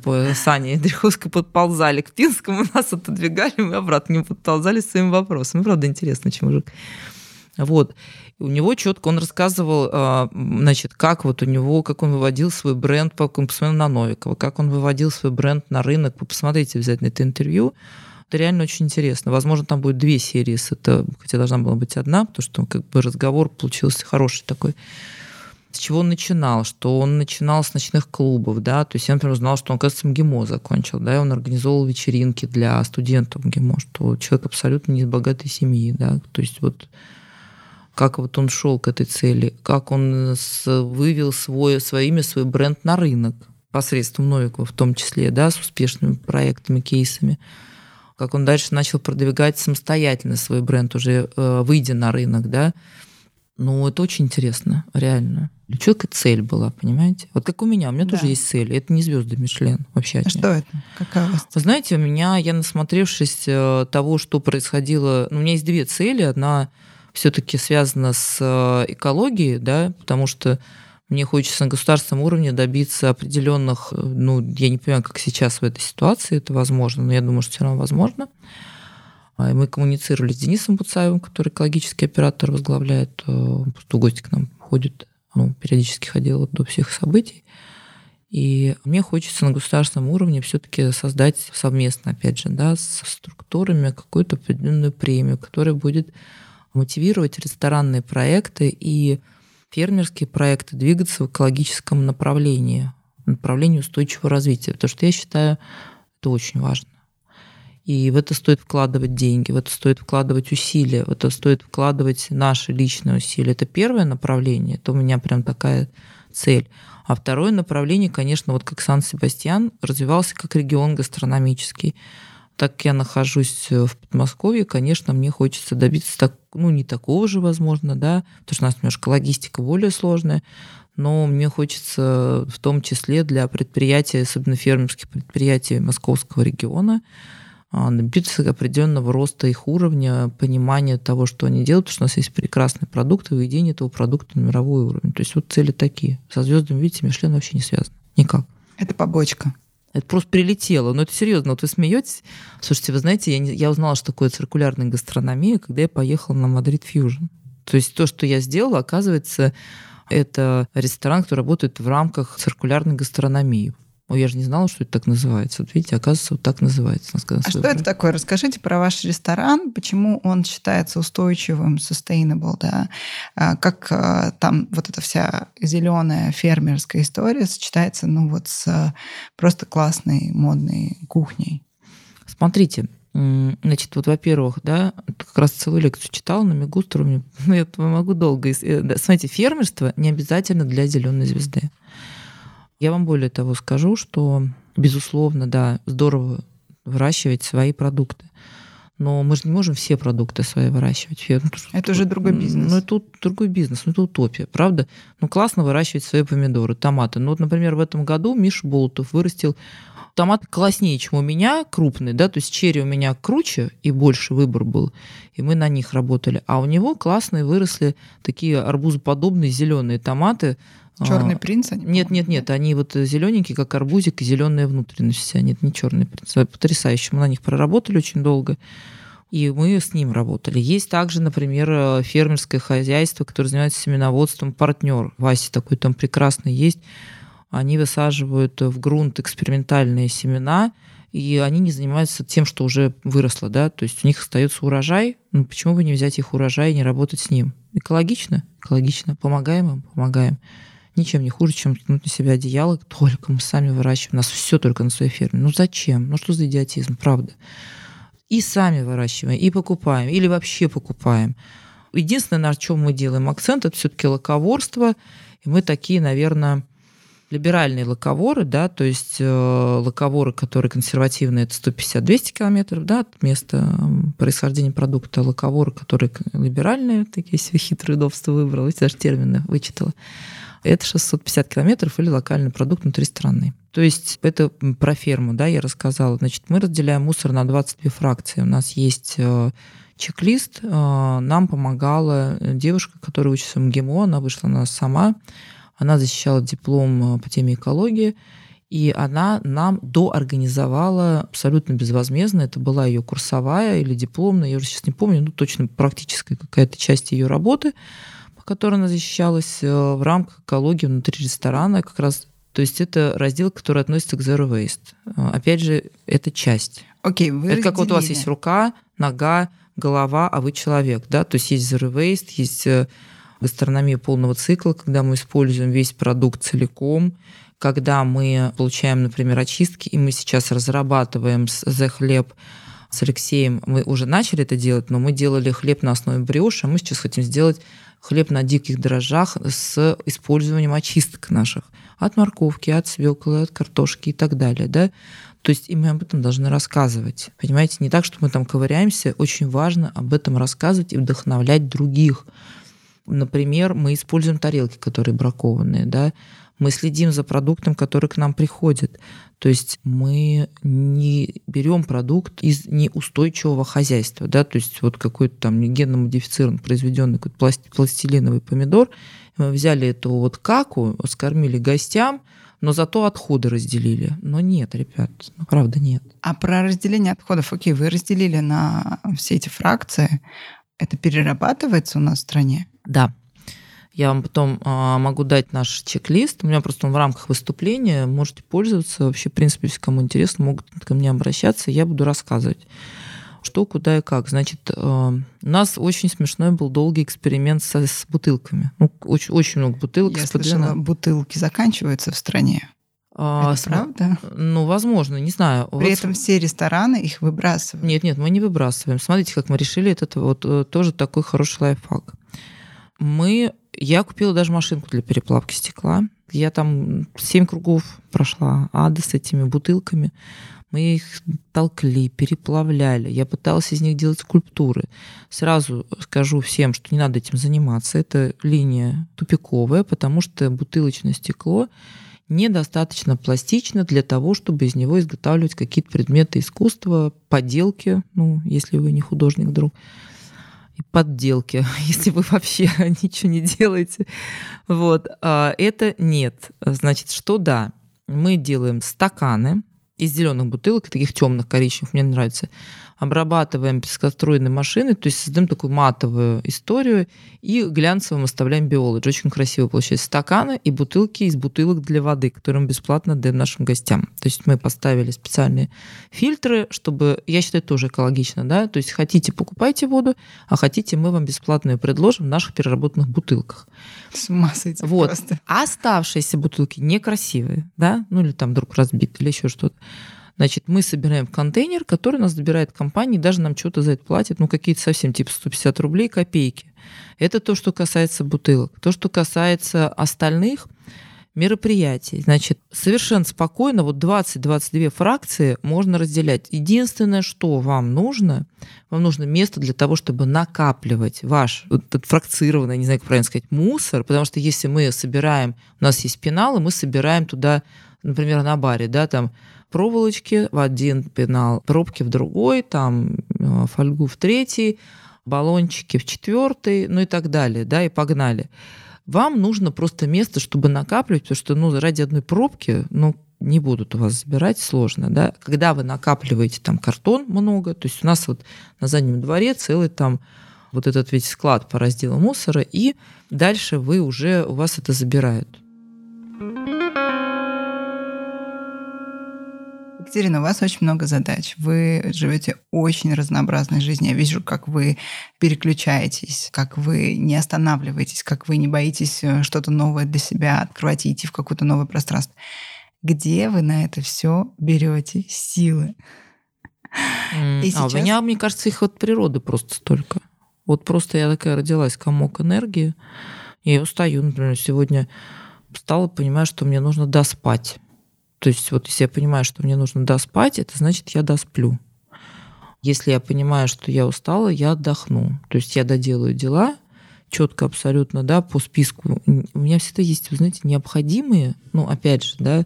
По Сане Дриховской подползали к Пинскому, нас отодвигали, мы обратно не подползали с своим вопросом. Ну, правда, интересно, чем мужик. Вот. У него четко он рассказывал, а, значит, как вот у него, как он выводил свой бренд, посмотрел на Новикова, как он выводил свой бренд на рынок. Вы посмотрите обязательно это интервью. Это реально очень интересно. Возможно, там будет две серии это, хотя должна была быть одна, потому что как бы разговор получился хороший такой. С чего он начинал? Что он начинал с ночных клубов, да, то есть я, например, узнала, что он, кажется, МГИМО закончил, да, и он организовывал вечеринки для студентов МГИМО, что человек абсолютно не из богатой семьи, да, то есть вот как вот он шел к этой цели, как он вывел свой, своими свой бренд на рынок посредством Новикова в том числе, да, с успешными проектами, кейсами, как он дальше начал продвигать самостоятельно свой бренд, уже э, выйдя на рынок, да. Ну, это очень интересно, реально. У человека цель была, понимаете? Вот как у меня, у меня да. тоже есть цель. Это не звезды Мишлен вообще. А что это? Какая у вас? Вы знаете, у меня, я насмотревшись э, того, что происходило, ну, у меня есть две цели. Одна все-таки связано с э, экологией, да, потому что мне хочется на государственном уровне добиться определенных, э, ну, я не понимаю, как сейчас в этой ситуации это возможно, но я думаю, что все равно возможно. А, мы коммуницировали с Денисом Буцаевым, который экологический оператор возглавляет, э, просто гости к нам ходит, ну, периодически ходил до всех событий. И мне хочется на государственном уровне все-таки создать совместно, опять же, да, с структурами какую-то определенную премию, которая будет мотивировать ресторанные проекты и фермерские проекты двигаться в экологическом направлении, направлении устойчивого развития. Потому что я считаю, это очень важно. И в это стоит вкладывать деньги, в это стоит вкладывать усилия, в это стоит вкладывать наши личные усилия. Это первое направление, это у меня прям такая цель. А второе направление, конечно, вот как Сан-Себастьян развивался как регион гастрономический так я нахожусь э, в Подмосковье, конечно, мне хочется добиться так, ну, не такого же, возможно, да, потому что у нас немножко логистика более сложная, но мне хочется в том числе для предприятий, особенно фермерских предприятий московского региона, а, добиться определенного роста их уровня, понимания того, что они делают, потому что у нас есть прекрасный продукт, и выведение этого продукта на мировой уровень. То есть вот цели такие. Со звездами, видите, Мишлен вообще не связано. Никак. Это побочка. Это просто прилетело. Но это серьезно. Вот вы смеетесь. Слушайте, вы знаете, я, не, я узнала, что такое циркулярная гастрономия, когда я поехала на Madrid Fusion. То есть то, что я сделала, оказывается, это ресторан, который работает в рамках циркулярной гастрономии. О, я же не знала, что это так называется. Вот видите, оказывается, вот так называется. А что это такое? Расскажите про ваш ресторан, почему он считается устойчивым, sustainable, да? А как а, там вот эта вся зеленая фермерская история сочетается, ну вот с просто классной модной кухней? Смотрите, Значит, вот, во-первых, да, как раз целую лекцию читала на Мегуструме, ну, я могу долго... Э, смотрите, фермерство не обязательно для зеленой звезды. Я вам более того скажу, что, безусловно, да, здорово выращивать свои продукты. Но мы же не можем все продукты свои выращивать. Ну, это уже другой бизнес. Ну, это другой бизнес, ну, это утопия, правда? Ну, классно выращивать свои помидоры, томаты. Ну, вот, например, в этом году Миша Болотов вырастил томат класснее, чем у меня, крупный, да, то есть черри у меня круче и больше выбор был, и мы на них работали. А у него классные выросли такие арбузоподобные зеленые томаты, Черный а, принц? Они, нет, нет, нет, они вот зелененькие, как арбузик, и зеленая внутренность вся. Нет, не черный принц. Потрясающе. Мы на них проработали очень долго. И мы с ним работали. Есть также, например, фермерское хозяйство, которое занимается семеноводством, партнер. Вася такой там прекрасный есть. Они высаживают в грунт экспериментальные семена, и они не занимаются тем, что уже выросло, да, то есть у них остается урожай, ну почему бы не взять их урожай и не работать с ним? Экологично? Экологично. Помогаем им? Помогаем ничем не хуже, чем тянуть на себя одеяло, только мы сами выращиваем. У нас все только на своей ферме. Ну зачем? Ну что за идиотизм, правда? И сами выращиваем, и покупаем, или вообще покупаем. Единственное, на чем мы делаем акцент, это все-таки лаковорство. И мы такие, наверное, либеральные лаковоры, да, то есть э, лаковоры, которые консервативные, это 150-200 километров, да, от места происхождения продукта, лаковоры, которые либеральные, такие себе хитрые удобства выбрал, эти даже термины вычитала это 650 километров или локальный продукт внутри страны. То есть это про ферму, да, я рассказала. Значит, мы разделяем мусор на 22 фракции. У нас есть э, чек-лист. Э, нам помогала девушка, которая учится в МГИМО, она вышла на нас сама. Она защищала диплом э, по теме экологии. И она нам доорганизовала абсолютно безвозмездно. Это была ее курсовая или дипломная, я уже сейчас не помню, ну точно практическая какая-то часть ее работы, по которой она защищалась э, в рамках экологии внутри ресторана. Как раз, то есть это раздел, который относится к Zero Waste. Э, опять же, это часть. Окей, вы Это как вот у вас есть рука, нога, голова, а вы человек, да, то есть есть Zero Waste, есть э, гастрономия полного цикла, когда мы используем весь продукт целиком, когда мы получаем, например, очистки, и мы сейчас разрабатываем за хлеб с Алексеем, мы уже начали это делать, но мы делали хлеб на основе бриоша, а мы сейчас хотим сделать хлеб на диких дрожжах с использованием очисток наших от морковки, от свеклы, от картошки и так далее. Да? То есть и мы об этом должны рассказывать. Понимаете, не так, что мы там ковыряемся, очень важно об этом рассказывать и вдохновлять других. Например, мы используем тарелки, которые бракованные, да, мы следим за продуктом, который к нам приходит. То есть мы не берем продукт из неустойчивого хозяйства, да, то есть вот какой-то там генно модифицированный, произведенный какой-то пластилиновый помидор, мы взяли эту вот каку, скормили гостям, но зато отходы разделили. Но нет, ребят, ну правда нет. А про разделение отходов, окей, вы разделили на все эти фракции, это перерабатывается у нас в стране? Да. Я вам потом а, могу дать наш чек-лист. У меня просто он в рамках выступления. Можете пользоваться. Вообще, в принципе, если кому интересно, могут ко мне обращаться. Я буду рассказывать что, куда и как. Значит, а, у нас очень смешной был долгий эксперимент с, с бутылками. Ну, очень, очень много бутылок. Я слышала, бутылки заканчиваются в стране. А, Это правда? Ну, возможно, не знаю. При вот... этом все рестораны их выбрасывают. Нет, нет, мы не выбрасываем. Смотрите, как мы решили, это вот э, тоже такой хороший лайфхак. Мы, я купила даже машинку для переплавки стекла. Я там семь кругов прошла ада с этими бутылками. Мы их толкли, переплавляли. Я пыталась из них делать скульптуры. Сразу скажу всем, что не надо этим заниматься. Это линия тупиковая, потому что бутылочное стекло недостаточно пластично для того, чтобы из него изготавливать какие-то предметы искусства, поделки, ну, если вы не художник вдруг, и подделки, если вы вообще ничего не делаете. Вот. А это нет. Значит, что да, мы делаем стаканы, из зеленых бутылок, таких темных коричневых, мне нравится, обрабатываем пескоструйной машиной, то есть создаем такую матовую историю и глянцевым оставляем биологи. Очень красиво получается стаканы и бутылки из бутылок для воды, которые мы бесплатно даем нашим гостям. То есть мы поставили специальные фильтры, чтобы, я считаю, тоже экологично, да, то есть хотите, покупайте воду, а хотите, мы вам бесплатно ее предложим в наших переработанных бутылках. С ума сойти вот. просто. А оставшиеся бутылки некрасивые, да, ну или там вдруг разбиты или еще что-то Значит, мы собираем контейнер, который нас забирает компания, и даже нам что-то за это платит, ну, какие-то совсем типа 150 рублей копейки. Это то, что касается бутылок. То, что касается остальных мероприятий. Значит, совершенно спокойно, вот 20-22 фракции можно разделять. Единственное, что вам нужно, вам нужно место для того, чтобы накапливать ваш вот этот фракцированный, не знаю, как правильно сказать, мусор, потому что если мы собираем, у нас есть пеналы, мы собираем туда, например, на баре, да, там проволочки в один пенал, пробки в другой, там э, фольгу в третий, баллончики в четвертый, ну и так далее, да, и погнали. Вам нужно просто место, чтобы накапливать, потому что, ну, ради одной пробки, ну, не будут у вас забирать, сложно, да. Когда вы накапливаете там картон много, то есть у нас вот на заднем дворе целый там вот этот весь склад по разделу мусора, и дальше вы уже, у вас это забирают. Екатерина, у вас очень много задач. Вы живете очень разнообразной жизнью. Я вижу, как вы переключаетесь, как вы не останавливаетесь, как вы не боитесь э, что-то новое для себя открывать и идти в какое-то новое пространство. Где вы на это все берете силы? Mm. Сейчас... А у меня, мне кажется, их от природы просто столько. Вот просто я такая родилась, комок энергии. Я устаю, например, сегодня встала, понимаю, что мне нужно доспать. То есть вот если я понимаю, что мне нужно доспать, это значит, я досплю. Если я понимаю, что я устала, я отдохну. То есть я доделаю дела четко абсолютно, да, по списку. У меня всегда есть, вы знаете, необходимые, ну, опять же, да,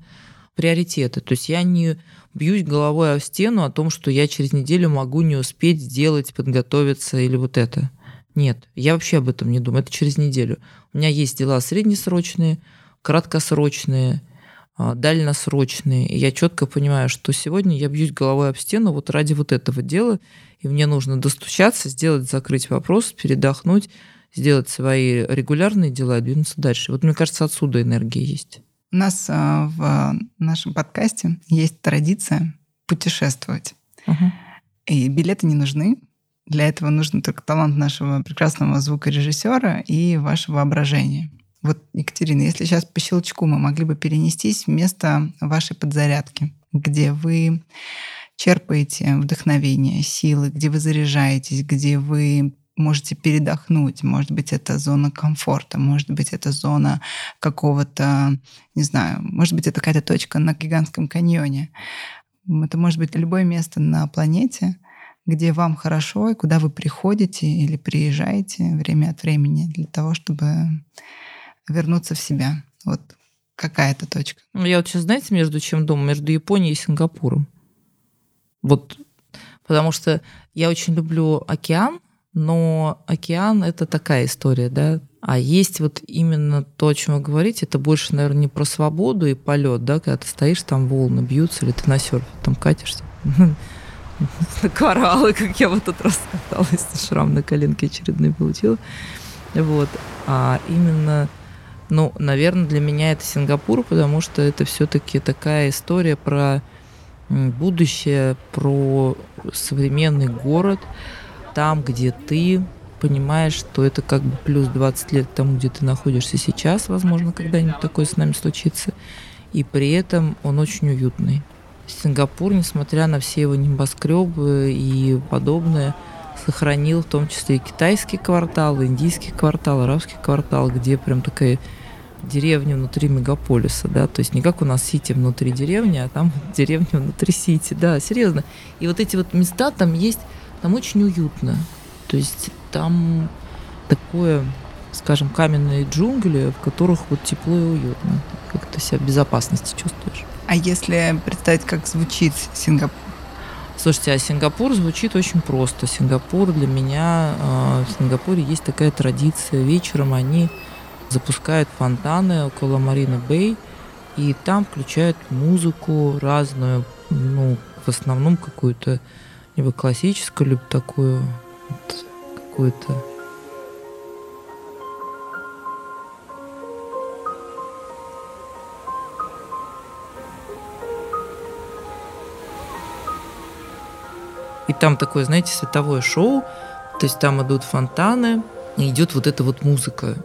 приоритеты. То есть я не бьюсь головой о стену о том, что я через неделю могу не успеть сделать, подготовиться или вот это. Нет, я вообще об этом не думаю. Это через неделю. У меня есть дела среднесрочные, краткосрочные – дальносрочные. И я четко понимаю, что сегодня я бьюсь головой об стену вот ради вот этого дела, и мне нужно достучаться, сделать, закрыть вопрос, передохнуть, сделать свои регулярные дела и двинуться дальше. Вот мне кажется, отсюда энергия есть. У нас а, в нашем подкасте есть традиция путешествовать. Угу. И билеты не нужны. Для этого нужен только талант нашего прекрасного звукорежиссера и ваше воображение. Вот, Екатерина, если сейчас по щелчку мы могли бы перенестись в место вашей подзарядки, где вы черпаете вдохновение, силы, где вы заряжаетесь, где вы можете передохнуть. Может быть, это зона комфорта, может быть, это зона какого-то, не знаю, может быть, это какая-то точка на гигантском каньоне. Это может быть любое место на планете, где вам хорошо и куда вы приходите или приезжаете время от времени для того, чтобы вернуться в себя. Вот какая-то точка. Ну, я вот сейчас, знаете, между чем думаю? Между Японией и Сингапуром. Вот потому что я очень люблю океан, но океан — это такая история, да. А есть вот именно то, о чем вы говорите, это больше, наверное, не про свободу и полет, да, когда ты стоишь, там волны бьются, или ты на серфе там катишься. Кораллы, как я в этот раз каталась, шрам на коленке очередной получила. Вот. А именно ну, наверное, для меня это Сингапур, потому что это все-таки такая история про будущее, про современный город, там, где ты понимаешь, что это как бы плюс 20 лет к тому, где ты находишься сейчас, возможно, когда-нибудь такое с нами случится, и при этом он очень уютный. Сингапур, несмотря на все его небоскребы и подобное, сохранил в том числе и китайский квартал, и индийский квартал, арабский квартал, где прям такая деревня внутри мегаполиса, да, то есть не как у нас сити внутри деревни, а там деревня внутри сити, да, серьезно. И вот эти вот места там есть, там очень уютно, то есть там такое, скажем, каменные джунгли, в которых вот тепло и уютно, как ты себя в безопасности чувствуешь. А если представить, как звучит Сингапур? Слушайте, а Сингапур звучит очень просто. Сингапур для меня, а, в Сингапуре есть такая традиция. Вечером они запускают фонтаны около Марина Бэй, и там включают музыку разную, ну, в основном какую-то либо классическую, либо такую вот, какую-то там такое, знаете, световое шоу, то есть там идут фонтаны, и идет вот эта вот музыка.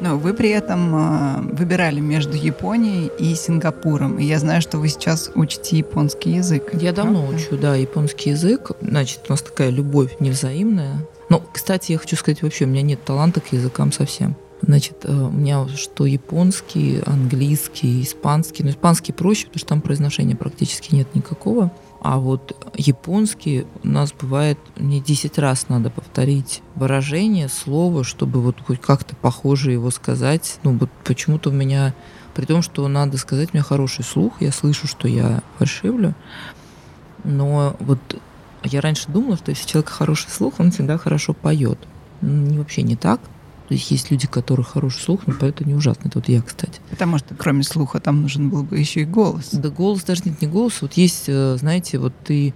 Но вы при этом э, выбирали между Японией и Сингапуром. И я знаю, что вы сейчас учите японский язык. Я давно правда? учу, да, японский язык. Значит, у нас такая любовь невзаимная. Но, кстати, я хочу сказать, вообще у меня нет таланта к языкам совсем. Значит, э, у меня что японский, английский, испанский. Но испанский проще, потому что там произношения практически нет никакого. А вот японский у нас бывает, мне 10 раз надо повторить выражение, слово, чтобы вот хоть как-то похоже его сказать. Ну вот почему-то у меня, при том, что надо сказать, у меня хороший слух, я слышу, что я фальшивлю, но вот я раньше думала, что если человек хороший слух, он всегда хорошо поет. Вообще не так. То есть есть люди, у которых хороший слух, но поют не ужасно. Это вот я, кстати. Потому что кроме слуха там нужен был бы еще и голос. Да голос даже нет, не голос. Вот есть, э, знаете, вот ты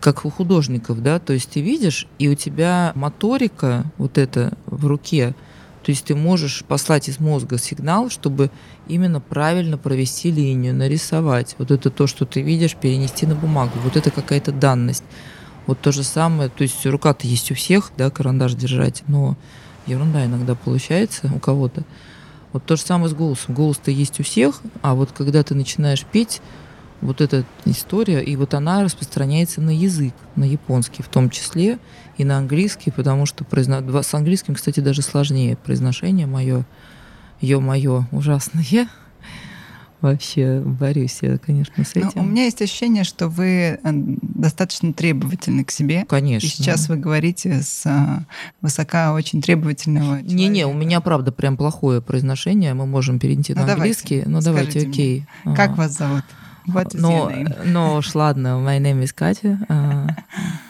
как у художников, да, то есть ты видишь, и у тебя моторика вот эта в руке, то есть ты можешь послать из мозга сигнал, чтобы именно правильно провести линию, нарисовать. Вот это то, что ты видишь, перенести на бумагу. Вот это какая-то данность. Вот то же самое, то есть рука-то есть у всех, да, карандаш держать, но ерунда иногда получается у кого-то. Вот то же самое с голосом. Голос-то есть у всех, а вот когда ты начинаешь петь, вот эта история, и вот она распространяется на язык, на японский в том числе, и на английский, потому что произно... с английским, кстати, даже сложнее произношение мое, ё-моё, ужасное вообще борюсь я, конечно, с этим. Но у меня есть ощущение, что вы э, достаточно требовательны к себе. Конечно. И сейчас вы говорите с э, высока очень требовательного Не-не, у меня, правда, прям плохое произношение. Мы можем перейти ну, на английский. Ну, давайте, окей. Мне, как вас зовут? What is но, your name? Ну ладно, my name is Катя.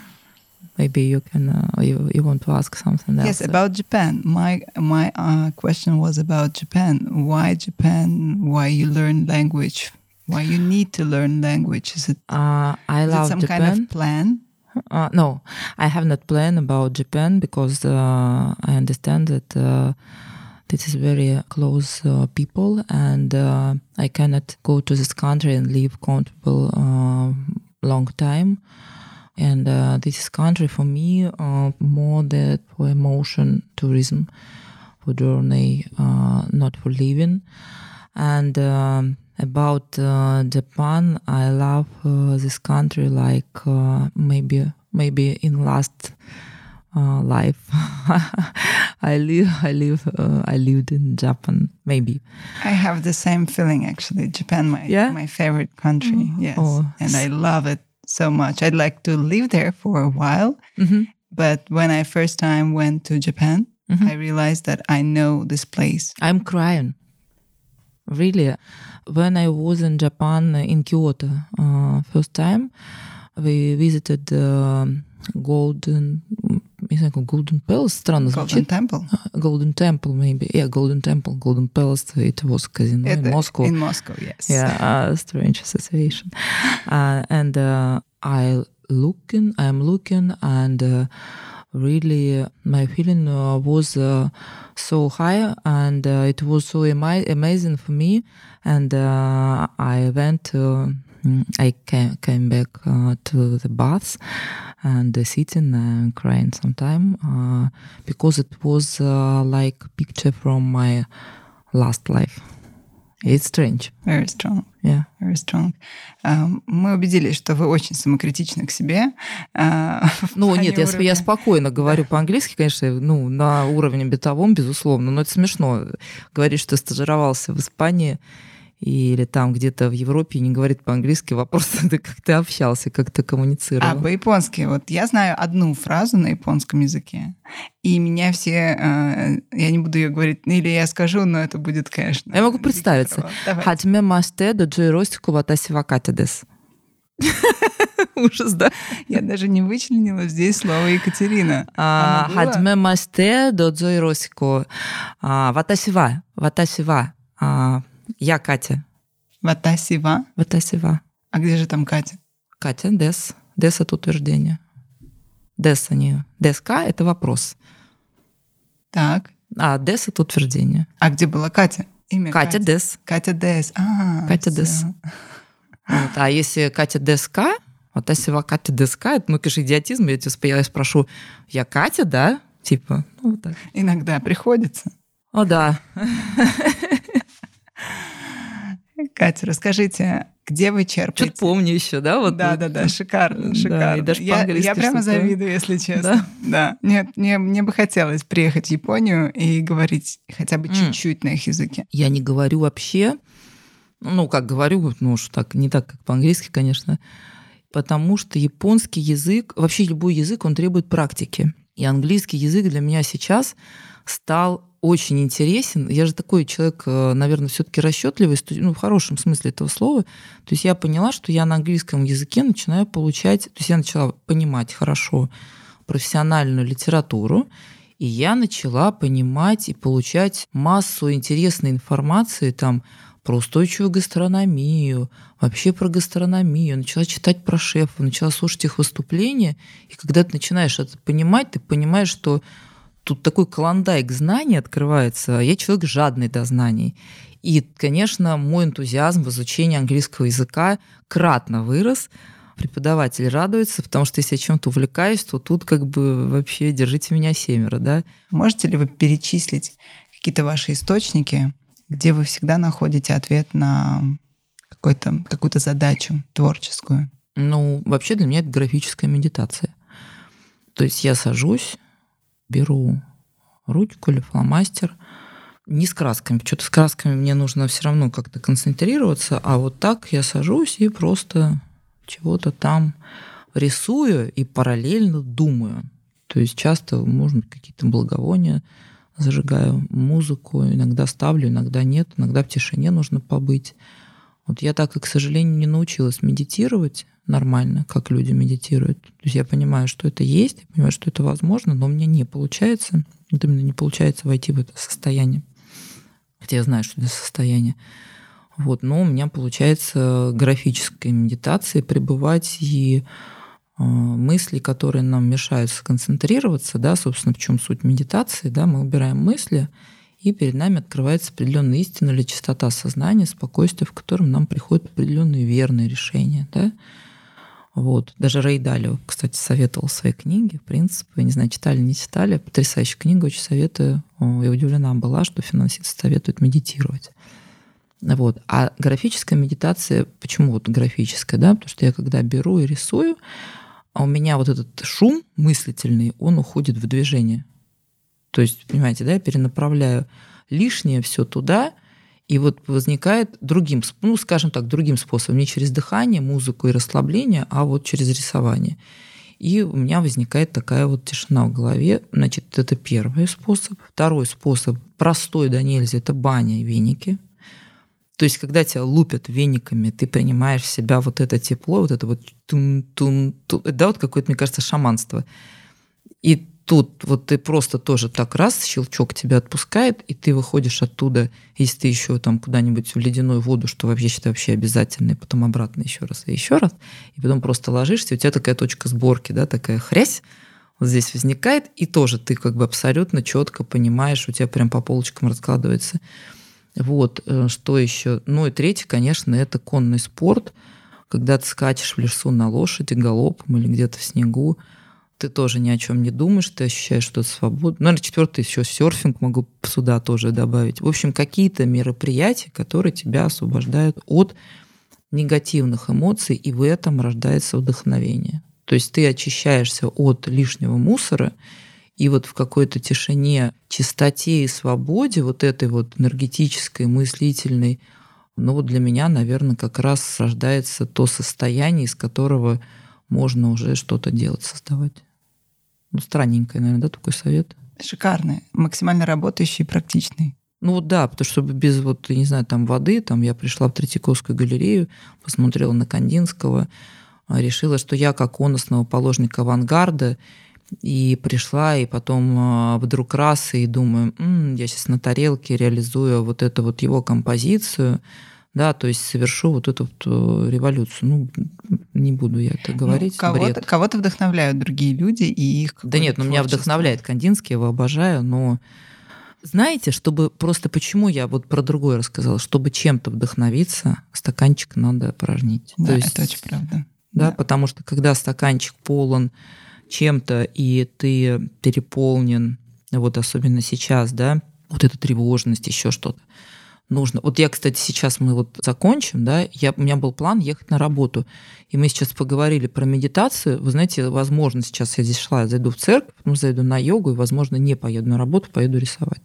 Uh, maybe you can uh, you, you want to ask something else. Yes, about Japan. My my uh, question was about Japan. Why Japan? Why you learn language? Why you need to learn language? Is it, Uh, I is it love some Japan. kind of plan? Uh, no, I have not planned about Japan because uh, I understand that uh, this is very close uh, people, and uh, I cannot go to this country and live comfortable uh, long time. And uh, this is country for me uh, more that for emotion tourism, for journey, uh, not for living. And um, about uh, Japan, I love uh, this country like uh, maybe maybe in last uh, life I live I live uh, I lived in Japan maybe I have the same feeling actually. Japan, my Yeah? my favorite country. Yes, Oh. and I love it so much. I'd like to live there for a while. Mhm. But when I first time went to Japan, Mhm. I realized that I know this place. I'm crying really when I was in Japan in Kyoto uh, first time we visited the Golden не знаю, как Golden Palace странно Golden звучит Temple. Golden Temple, maybe. Yeah, Golden Temple, Golden Palace. It was casino in Это Moscow. In Moscow, yes. yeah, uh, strange association. Uh, and uh, I looking, I'm looking, and uh, really, uh, my feeling uh, was uh, so high, and uh, it was so ama- amazing for me. And uh, I went. To, mm, I came, came back uh, to the baths and uh, sitting and crying sometime uh, because it was uh, like picture from my last life. It's strange. Very strong. Yeah. Very strong. Um, Мы убедились, что вы очень самокритичны к себе. в Ну, нет, я, уровня. я спокойно говорю по-английски, конечно, ну, на уровне бытовом, безусловно, но это смешно говорить, что стажировался в Испании или там где-то в Европе не говорит по-английски, вопрос тогда, как ты общался, как ты А коммуницировал. по-японски, вот я знаю одну фразу на японском языке, и меня все, э, я не буду ее говорить, или я скажу, но это будет, конечно. Я могу представиться. Хаджиме масте доджи ростику ватаси вакати дес. Ужас, да? Я даже не вычленила здесь слово Екатерина. А? Хаджиме масте доджи ростику а, ватаси Я Катя. Ватасива. Ватаси ва. А где же там Катя? Катя, дес. Дес — это утверждение. Дес, а не... Деска — это вопрос. Так. А дес — это утверждение. А где была Катя? Имя Катя дес. Катя Дес. А, Катя всё. Дес. Вот. А если Катя Деска, вот если вы Катя Деска, это, ну, конечно, идиотизм. Я тебя я спрошу, я Катя, да? Типа, ну, вот так. Иногда приходится. О, да. Катя, расскажите, где вы черпаете? Что-то помню еще, да? Вот, да, да, да, шикарно, Да, шикарно. и даже я, я прямо завидую, если честно. Да. Нет, мне, мне бы хотелось приехать в Японию и говорить хотя бы чуть-чуть на их языке. Я не говорю вообще, ну, как говорю, ну, уж так, не так, как по-английски, конечно, потому что японский язык, вообще любой язык, он требует практики. И английский язык для меня сейчас стал очень интересен. Я же такой человек, э, наверное, все-таки расчетливый, ну, в хорошем смысле этого слова. То есть я поняла, что я на английском языке начинаю получать, то есть я начала понимать хорошо профессиональную литературу, и я начала понимать и получать массу интересной информации там про устойчивую гастрономию, вообще про гастрономию, начала читать про шефов, начала слушать их выступления, и когда ты начинаешь это понимать, ты понимаешь, что тут такой клондайк знаний открывается, а я человек жадный до знаний. И, конечно, мой энтузиазм в изучении английского языка кратно вырос. Преподаватель радуется, потому что если я чем-то увлекаюсь, то тут как бы вообще держите меня семеро, да. Можете ли вы перечислить какие-то ваши источники, где вы всегда находите ответ на какой-то, какую-то задачу творческую? Ну, вообще для меня это графическая медитация. То есть я сажусь, беру ручку или фломастер, не с красками. Что-то с красками мне нужно все равно как-то концентрироваться, а вот так я сажусь и просто чего-то там рисую и параллельно думаю. То есть часто, может быть, какие-то благовония зажигаю, музыку, иногда ставлю, иногда нет, иногда в тишине нужно побыть. Вот я так, и, к сожалению, не научилась медитировать, нормально, как люди медитируют. То есть я понимаю, что это есть, я понимаю, что это возможно, но у меня не получается, вот именно не получается войти в это состояние. Хотя я знаю, что это состояние. Вот, но у меня получается графической медитации пребывать и мысли, которые нам мешают сконцентрироваться, да, собственно, в чем суть медитации, да, мы убираем мысли, и перед нами открывается определенная истина или чистота сознания, спокойствие, в котором нам приходят определенные верные решения, да. Вот. Даже Рэй Далио, кстати, советовал в своей книге, в принципе, не знаю, читали, не читали, потрясающая книга, очень советую. Я удивлена была, что финансист советует медитировать. Вот. А графическая медитация, почему вот графическая, да, потому что я когда беру и рисую, а у меня вот этот шум мыслительный, он уходит в движение. То есть, понимаете, да, я перенаправляю лишнее все туда, и вот возникает другим, ну, скажем так, другим способом, не через дыхание, музыку и расслабление, а вот через рисование. И у меня возникает такая вот тишина в голове. Значит, это первый способ. Второй способ, простой да нельзя, это баня и веники. То есть, когда тебя лупят вениками, ты принимаешь в себя вот это тепло, вот это вот тун-тун, да, вот какое-то, мне кажется, шаманство. И тут вот ты просто тоже так раз, щелчок тебя отпускает, и ты выходишь оттуда, если ты еще там куда-нибудь в ледяную воду, что вообще считаю вообще обязательно, и потом обратно еще раз и еще раз, и потом просто ложишься, у тебя такая точка сборки, да, такая хрясь, вот здесь возникает, и тоже ты как бы абсолютно четко понимаешь, у тебя прям по полочкам раскладывается вот, э, что еще? Ну и третье, конечно, это конный спорт. Когда ты скачешь в лесу на лошади галопом или где-то в снегу, ты тоже ни о чем не думаешь, ты ощущаешь что-то свободу. Ну, наверное, четвертый еще серфинг могу сюда тоже добавить. В общем, какие-то мероприятия, которые тебя освобождают от негативных эмоций, и в этом рождается вдохновение. То есть ты очищаешься от лишнего мусора, и вот в какой-то тишине, чистоте и свободе, вот этой вот энергетической, мыслительной, ну вот для меня, наверное, как раз рождается то состояние, из которого можно уже что-то делать, создавать. Ну, странненькое, наверное, да, такой совет? Шикарный, максимально работающий и практичный. Ну да, потому что без вот, не знаю, там воды, там я пришла в Третьяковскую галерею, посмотрела на Кандинского, а, решила, что я как он основоположник авангарда, и пришла, и потом а, вдруг раз, и думаю, М, я сейчас на тарелке реализую вот эту вот его композицию, да, то есть совершу вот эту вот э, революцию. Ну, не буду я это ну, говорить. Ну, кого-то, кого-то вдохновляют другие люди, и их Да нет, ну меня вдохновляет Кандинский, я его обожаю, но знаете, чтобы просто почему я вот про другое рассказала, чтобы чем-то вдохновиться, стаканчик надо опорожнить. Да, то есть, это очень правда. Да, да, потому что когда стаканчик полон чем-то, и ты переполнен, вот особенно сейчас, да, вот эта тревожность, еще что-то, нужно. Вот я, кстати, сейчас мы вот закончим, да, я, у меня был план ехать на работу, и мы сейчас поговорили про медитацию. Вы знаете, возможно, сейчас я здесь шла, я зайду в церковь, потом зайду на йогу, и, возможно, не поеду на работу, поеду рисовать.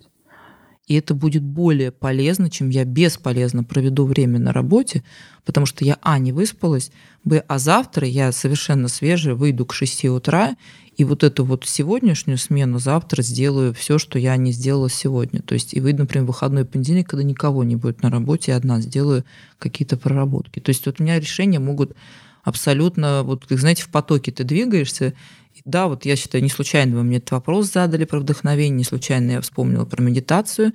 И это будет более полезно, чем я бесполезно проведу время на работе, потому что я, а, не выспалась, б, а завтра я совершенно свежая, выйду к 6 утра, и вот эту вот сегодняшнюю смену завтра сделаю все, что я не сделала сегодня. То есть и выйду, например, в выходной понедельник, когда никого не будет на работе, я одна сделаю какие-то проработки. То есть вот у меня решения могут абсолютно, вот, как знаете, в потоке ты двигаешься, да, вот я считаю, не случайно вы мне этот вопрос задали про вдохновение, не случайно я вспомнила про медитацию.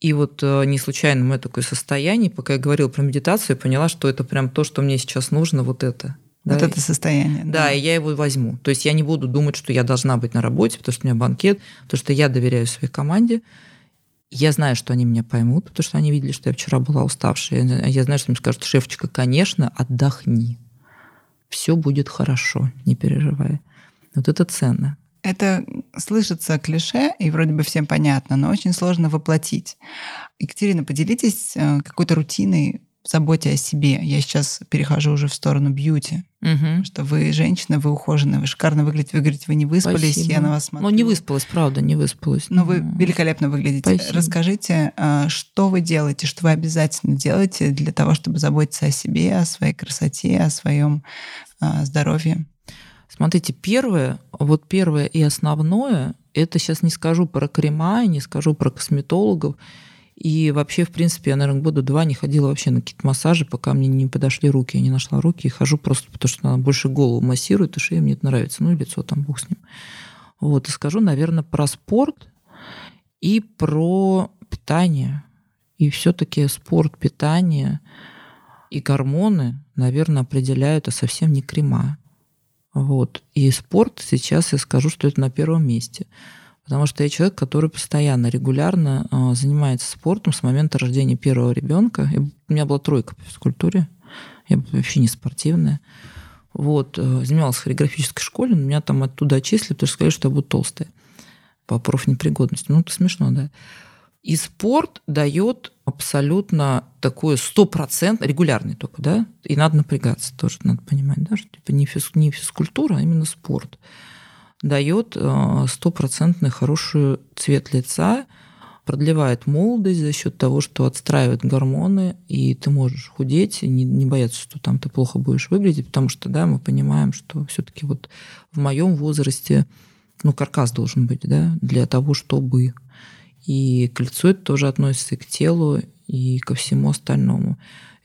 И вот э, не случайно мое такое состояние, пока я говорила про медитацию, я поняла, что это прям то, что мне сейчас нужно, вот это. Вот да, это состояние. Да, да, и я его возьму. То есть я не буду думать, что я должна быть на работе, потому что у меня банкет, потому что я доверяю своей команде. Я знаю, что они меня поймут, потому что они видели, что я вчера была уставшая. Я знаю, что им скажут, шефчика, конечно, отдохни. Все будет хорошо, не переживай. Вот это ценно. Это слышится клише, и вроде бы всем понятно, но очень сложно воплотить. Екатерина, поделитесь э, какой-то рутиной заботе о себе. Я сейчас перехожу уже в сторону бьюти. Угу. Что вы женщина, вы ухоженная, вы шикарно выглядите, вы говорите, вы не выспались, Спасибо. я на вас смотрю. Ну, не выспалась, правда, не выспалась. Но вы великолепно выглядите. Спасибо. Расскажите, э, что вы делаете, что вы обязательно делаете для того, чтобы заботиться о себе, о своей красоте, о своем э, здоровье? Смотрите, первое, вот первое и основное, это сейчас не скажу про крема, не скажу про косметологов, И вообще, в принципе, я, наверное, года два не ходила вообще на какие-то массажи, пока мне не подошли руки. Я не нашла руки и хожу просто потому, что она больше голову массирует, и шея мне это нравится. Ну и лицо там, бог с ним. Вот, и скажу, наверное, про спорт и про питание. И все-таки спорт, питание и гормоны, наверное, определяют, а совсем не крема. Вот. И спорт сейчас я скажу, что это на первом месте. Потому что я человек, который постоянно, регулярно э, занимается спортом с момента рождения первого ребенка. У меня была тройка по физкультуре. Я вообще не спортивная. Вот, э, занималась в хореографической школе, но меня там оттуда отчислили, потому что сказали, что я буду толстая по профнепригодности. Ну, это смешно, да. И спорт дает абсолютно такое стопроцентно, регулярный только, да, и надо напрягаться тоже, надо понимать, да, что типа не, физ, не физкультура, а именно спорт дает э, стопроцентный хороший цвет лица, продлевает молодость за счет того, что отстраивает гормоны, и ты можешь худеть, не, не бояться, что там ты плохо будешь выглядеть, потому что, да, мы понимаем, что все-таки вот в моем возрасте, ну, каркас должен быть, да, для того, чтобы и к лицу это тоже относится и к телу, и ко всему остальному.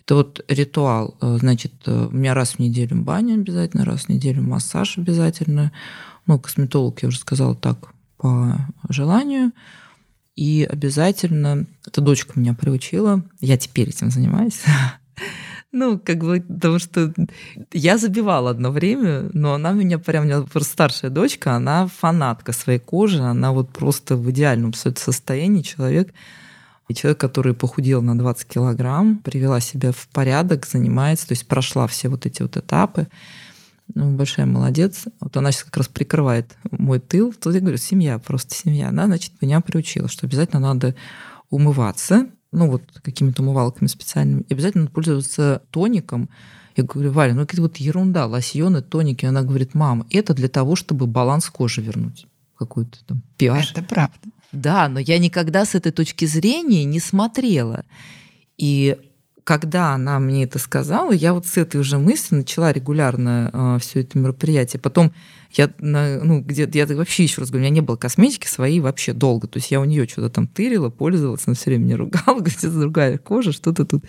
Это вот ритуал. Э, значит, э, у меня раз в неделю баня обязательно, раз в неделю массаж обязательно. Ну, косметолог, я уже сказала так, по желанию. И обязательно, эта дочка меня приучила, я теперь этим занимаюсь, Ну, как бы, потому что я забивала одно время, но она меня прям, у меня просто старшая дочка, она фанатка своей кожи, она вот просто в идеальном состоянии человек, и человек, который похудел на 20 килограмм, привела себя в порядок, занимается, то есть прошла все вот эти вот этапы. Ну, большая молодец. Вот она сейчас как раз прикрывает мой тыл. Тут я говорю, семья, просто семья. Она, значит, меня приучила, что обязательно надо умываться, ну вот какими-то умывалками специальными, и обязательно пользоваться тоником. Я говорю, Валя, ну это вот ерунда, лосьоны, тоники. Она говорит, мам, это для того, чтобы баланс кожи вернуть. Какой-то там pH. Это правда. Да, но я никогда с этой точки зрения не смотрела. И когда она мне это сказала, я вот с этой уже мысли начала регулярно э, все это мероприятие. Потом я, ну, где я вообще еще раз говорю, у меня не было косметики своей вообще долго. То есть я у нее что-то там тырила, пользовалась, она все время не ругала, где-то другая кожа, что-то тут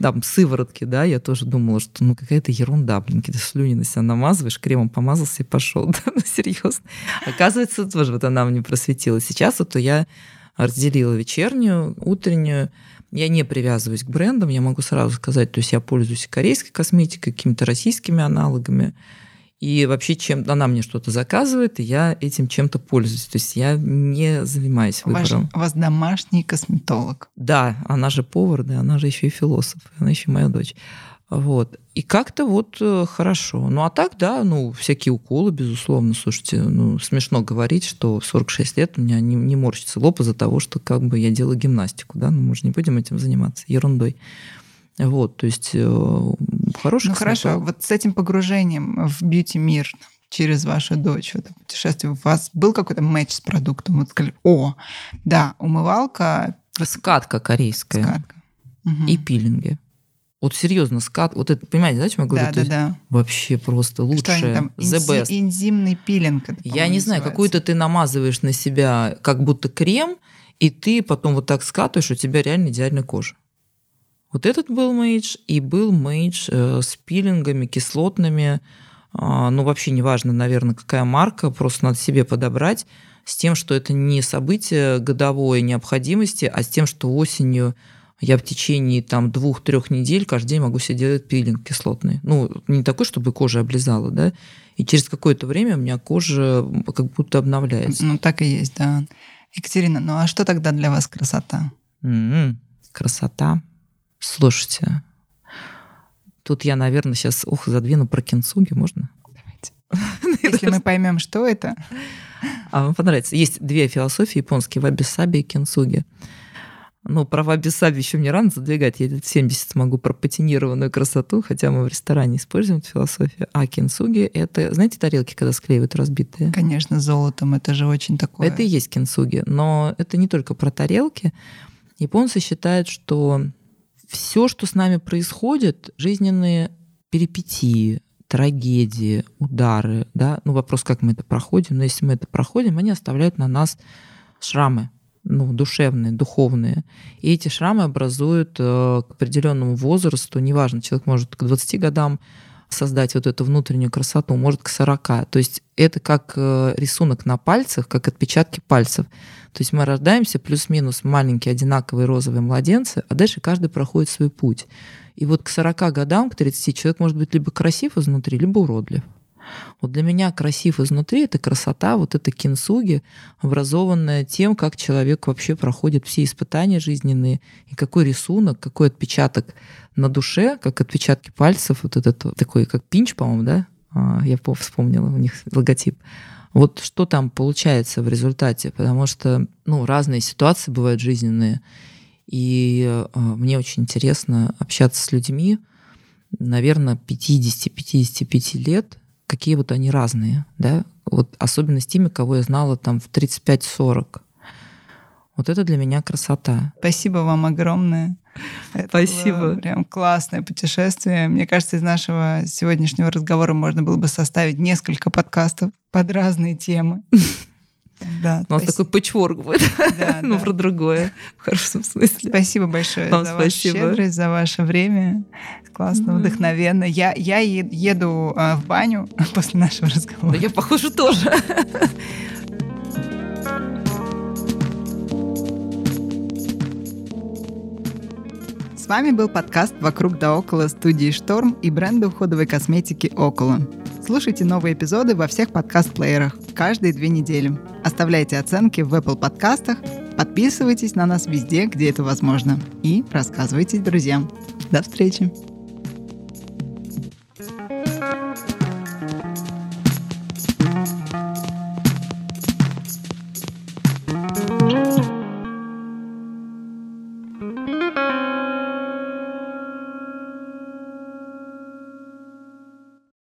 там сыворотки, да, я тоже думала, что ну какая-то ерунда, блин, какие-то слюни на себя намазываешь, кремом помазался и пошел, да, ну серьезно. Оказывается, тоже вот она мне просветила. Сейчас вот я разделила вечернюю, утреннюю, я не привязываюсь к брендам, я могу сразу сказать, то есть я пользуюсь корейской косметикой, какими-то российскими аналогами, и вообще, чем она мне что-то заказывает, и я этим чем-то пользуюсь. То есть я не занимаюсь выбором. у вас домашний косметолог. Да, она же повар, да, она же еще и философ, она еще моя дочь. Вот. И как-то вот э, хорошо. Ну а так, да, ну всякие уколы, безусловно. Слушайте, ну смешно говорить, что в 46 лет у меня не, не морщится лоб из-за того, что как бы я делаю гимнастику, да, ну мы же не будем этим заниматься ерундой. Вот, то есть э, хороший. Ну хорошо, вот с этим погружением в бьюти-мир через вашу дочь, это путешествие, у вас был какой-то матч с продуктом? Вот сказали, о, да, умывалка. Скатка корейская. Скатка. Угу. И пилинги. Вот серьезно, скат, вот это, понимаете, да, чем я говорю? Да, да, да. Вообще просто лучшее. Там, The best. Энзимный пилинг. Это, я не знаю, какой-то ты намазываешь на себя как будто крем, и ты потом вот так скатываешь, у тебя реально идеальная кожа. Вот этот был мейдж, и был мейдж э, с пилингами кислотными. Э, ну, вообще неважно, наверное, какая марка, просто надо себе подобрать с тем, что это не событие годовой необходимости, а с тем, что осенью я в течение там двух-трех недель каждый день могу себе делать пилинг кислотный. Ну, не такой, чтобы кожа облизала, да, и через какое-то время у меня кожа как будто обновляется. Ну, так и есть, да. Екатерина, ну а что тогда для вас красота? Mm-hmm. Красота. Слушайте, тут я, наверное, сейчас ух задвину про кинсуги, можно? Давайте. Если мы поймем, что это. А вам понравится. Есть две философии японские, ваби-саби и кинсуги. Ну, про ваби-саби еще мне рано задвигать. Я лет 70 могу про патинированную красоту, хотя мы в ресторане используем эту философию. А кинсуги — это, знаете, тарелки, когда склеивают разбитые? Конечно, золотом. Это же очень такое... Это и есть кинсуги. Но это не только про тарелки. Японцы считают, что все, что с нами происходит, жизненные перипетии, трагедии, удары, да, ну вопрос, как мы это проходим, но если мы это проходим, они оставляют на нас шрамы, ну, душевные, духовные. И эти шрамы образуют э, к определенному возрасту, неважно, человек может к 20 годам создать вот эту внутреннюю красоту, может к 40. То есть это как э, рисунок на пальцах, как отпечатки пальцев. То есть мы рождаемся плюс-минус маленькие одинаковые розовые младенцы, а дальше каждый проходит свой путь. И вот к 40 годам, к 30 человек может быть либо красив изнутри, либо уродлив. Вот для меня красив изнутри — это красота, вот эта кинсуги, образованная тем, как человек вообще проходит все испытания жизненные, и какой рисунок, какой отпечаток на душе, как отпечатки пальцев, вот этот такой, как пинч, по-моему, да? А, я вспомнила у них логотип. Вот что там получается в результате, потому что ну, разные ситуации бывают жизненные, и э, мне очень интересно общаться с людьми, наверное, 50-55 лет, какие вот они разные, да, вот особенно с теми, кого я знала там в 35-40. Вот это для меня красота. Спасибо вам огромное. Это Спасибо. прям классное путешествие. Мне кажется, из нашего сегодняшнего разговора можно было бы составить несколько подкастов под разные темы. Да, У нас такой пэтчворк будет, да, ну, да. про другое, в хорошем смысле. Спасибо большое Вам за вашу щедрость, за ваше время. Классно, mm-hmm. вдохновенно. Я, я еду э, в баню после нашего разговора. Да я, похоже, тоже. С вами был подкаст «Вокруг да около» студии «Шторм» и бренда уходовой косметики «Около». Слушайте новые эпизоды во всех подкаст-плеерах каждые две недели. Оставляйте оценки в Apple подкастах, подписывайтесь на нас везде, где это возможно. И рассказывайте друзьям. До встречи!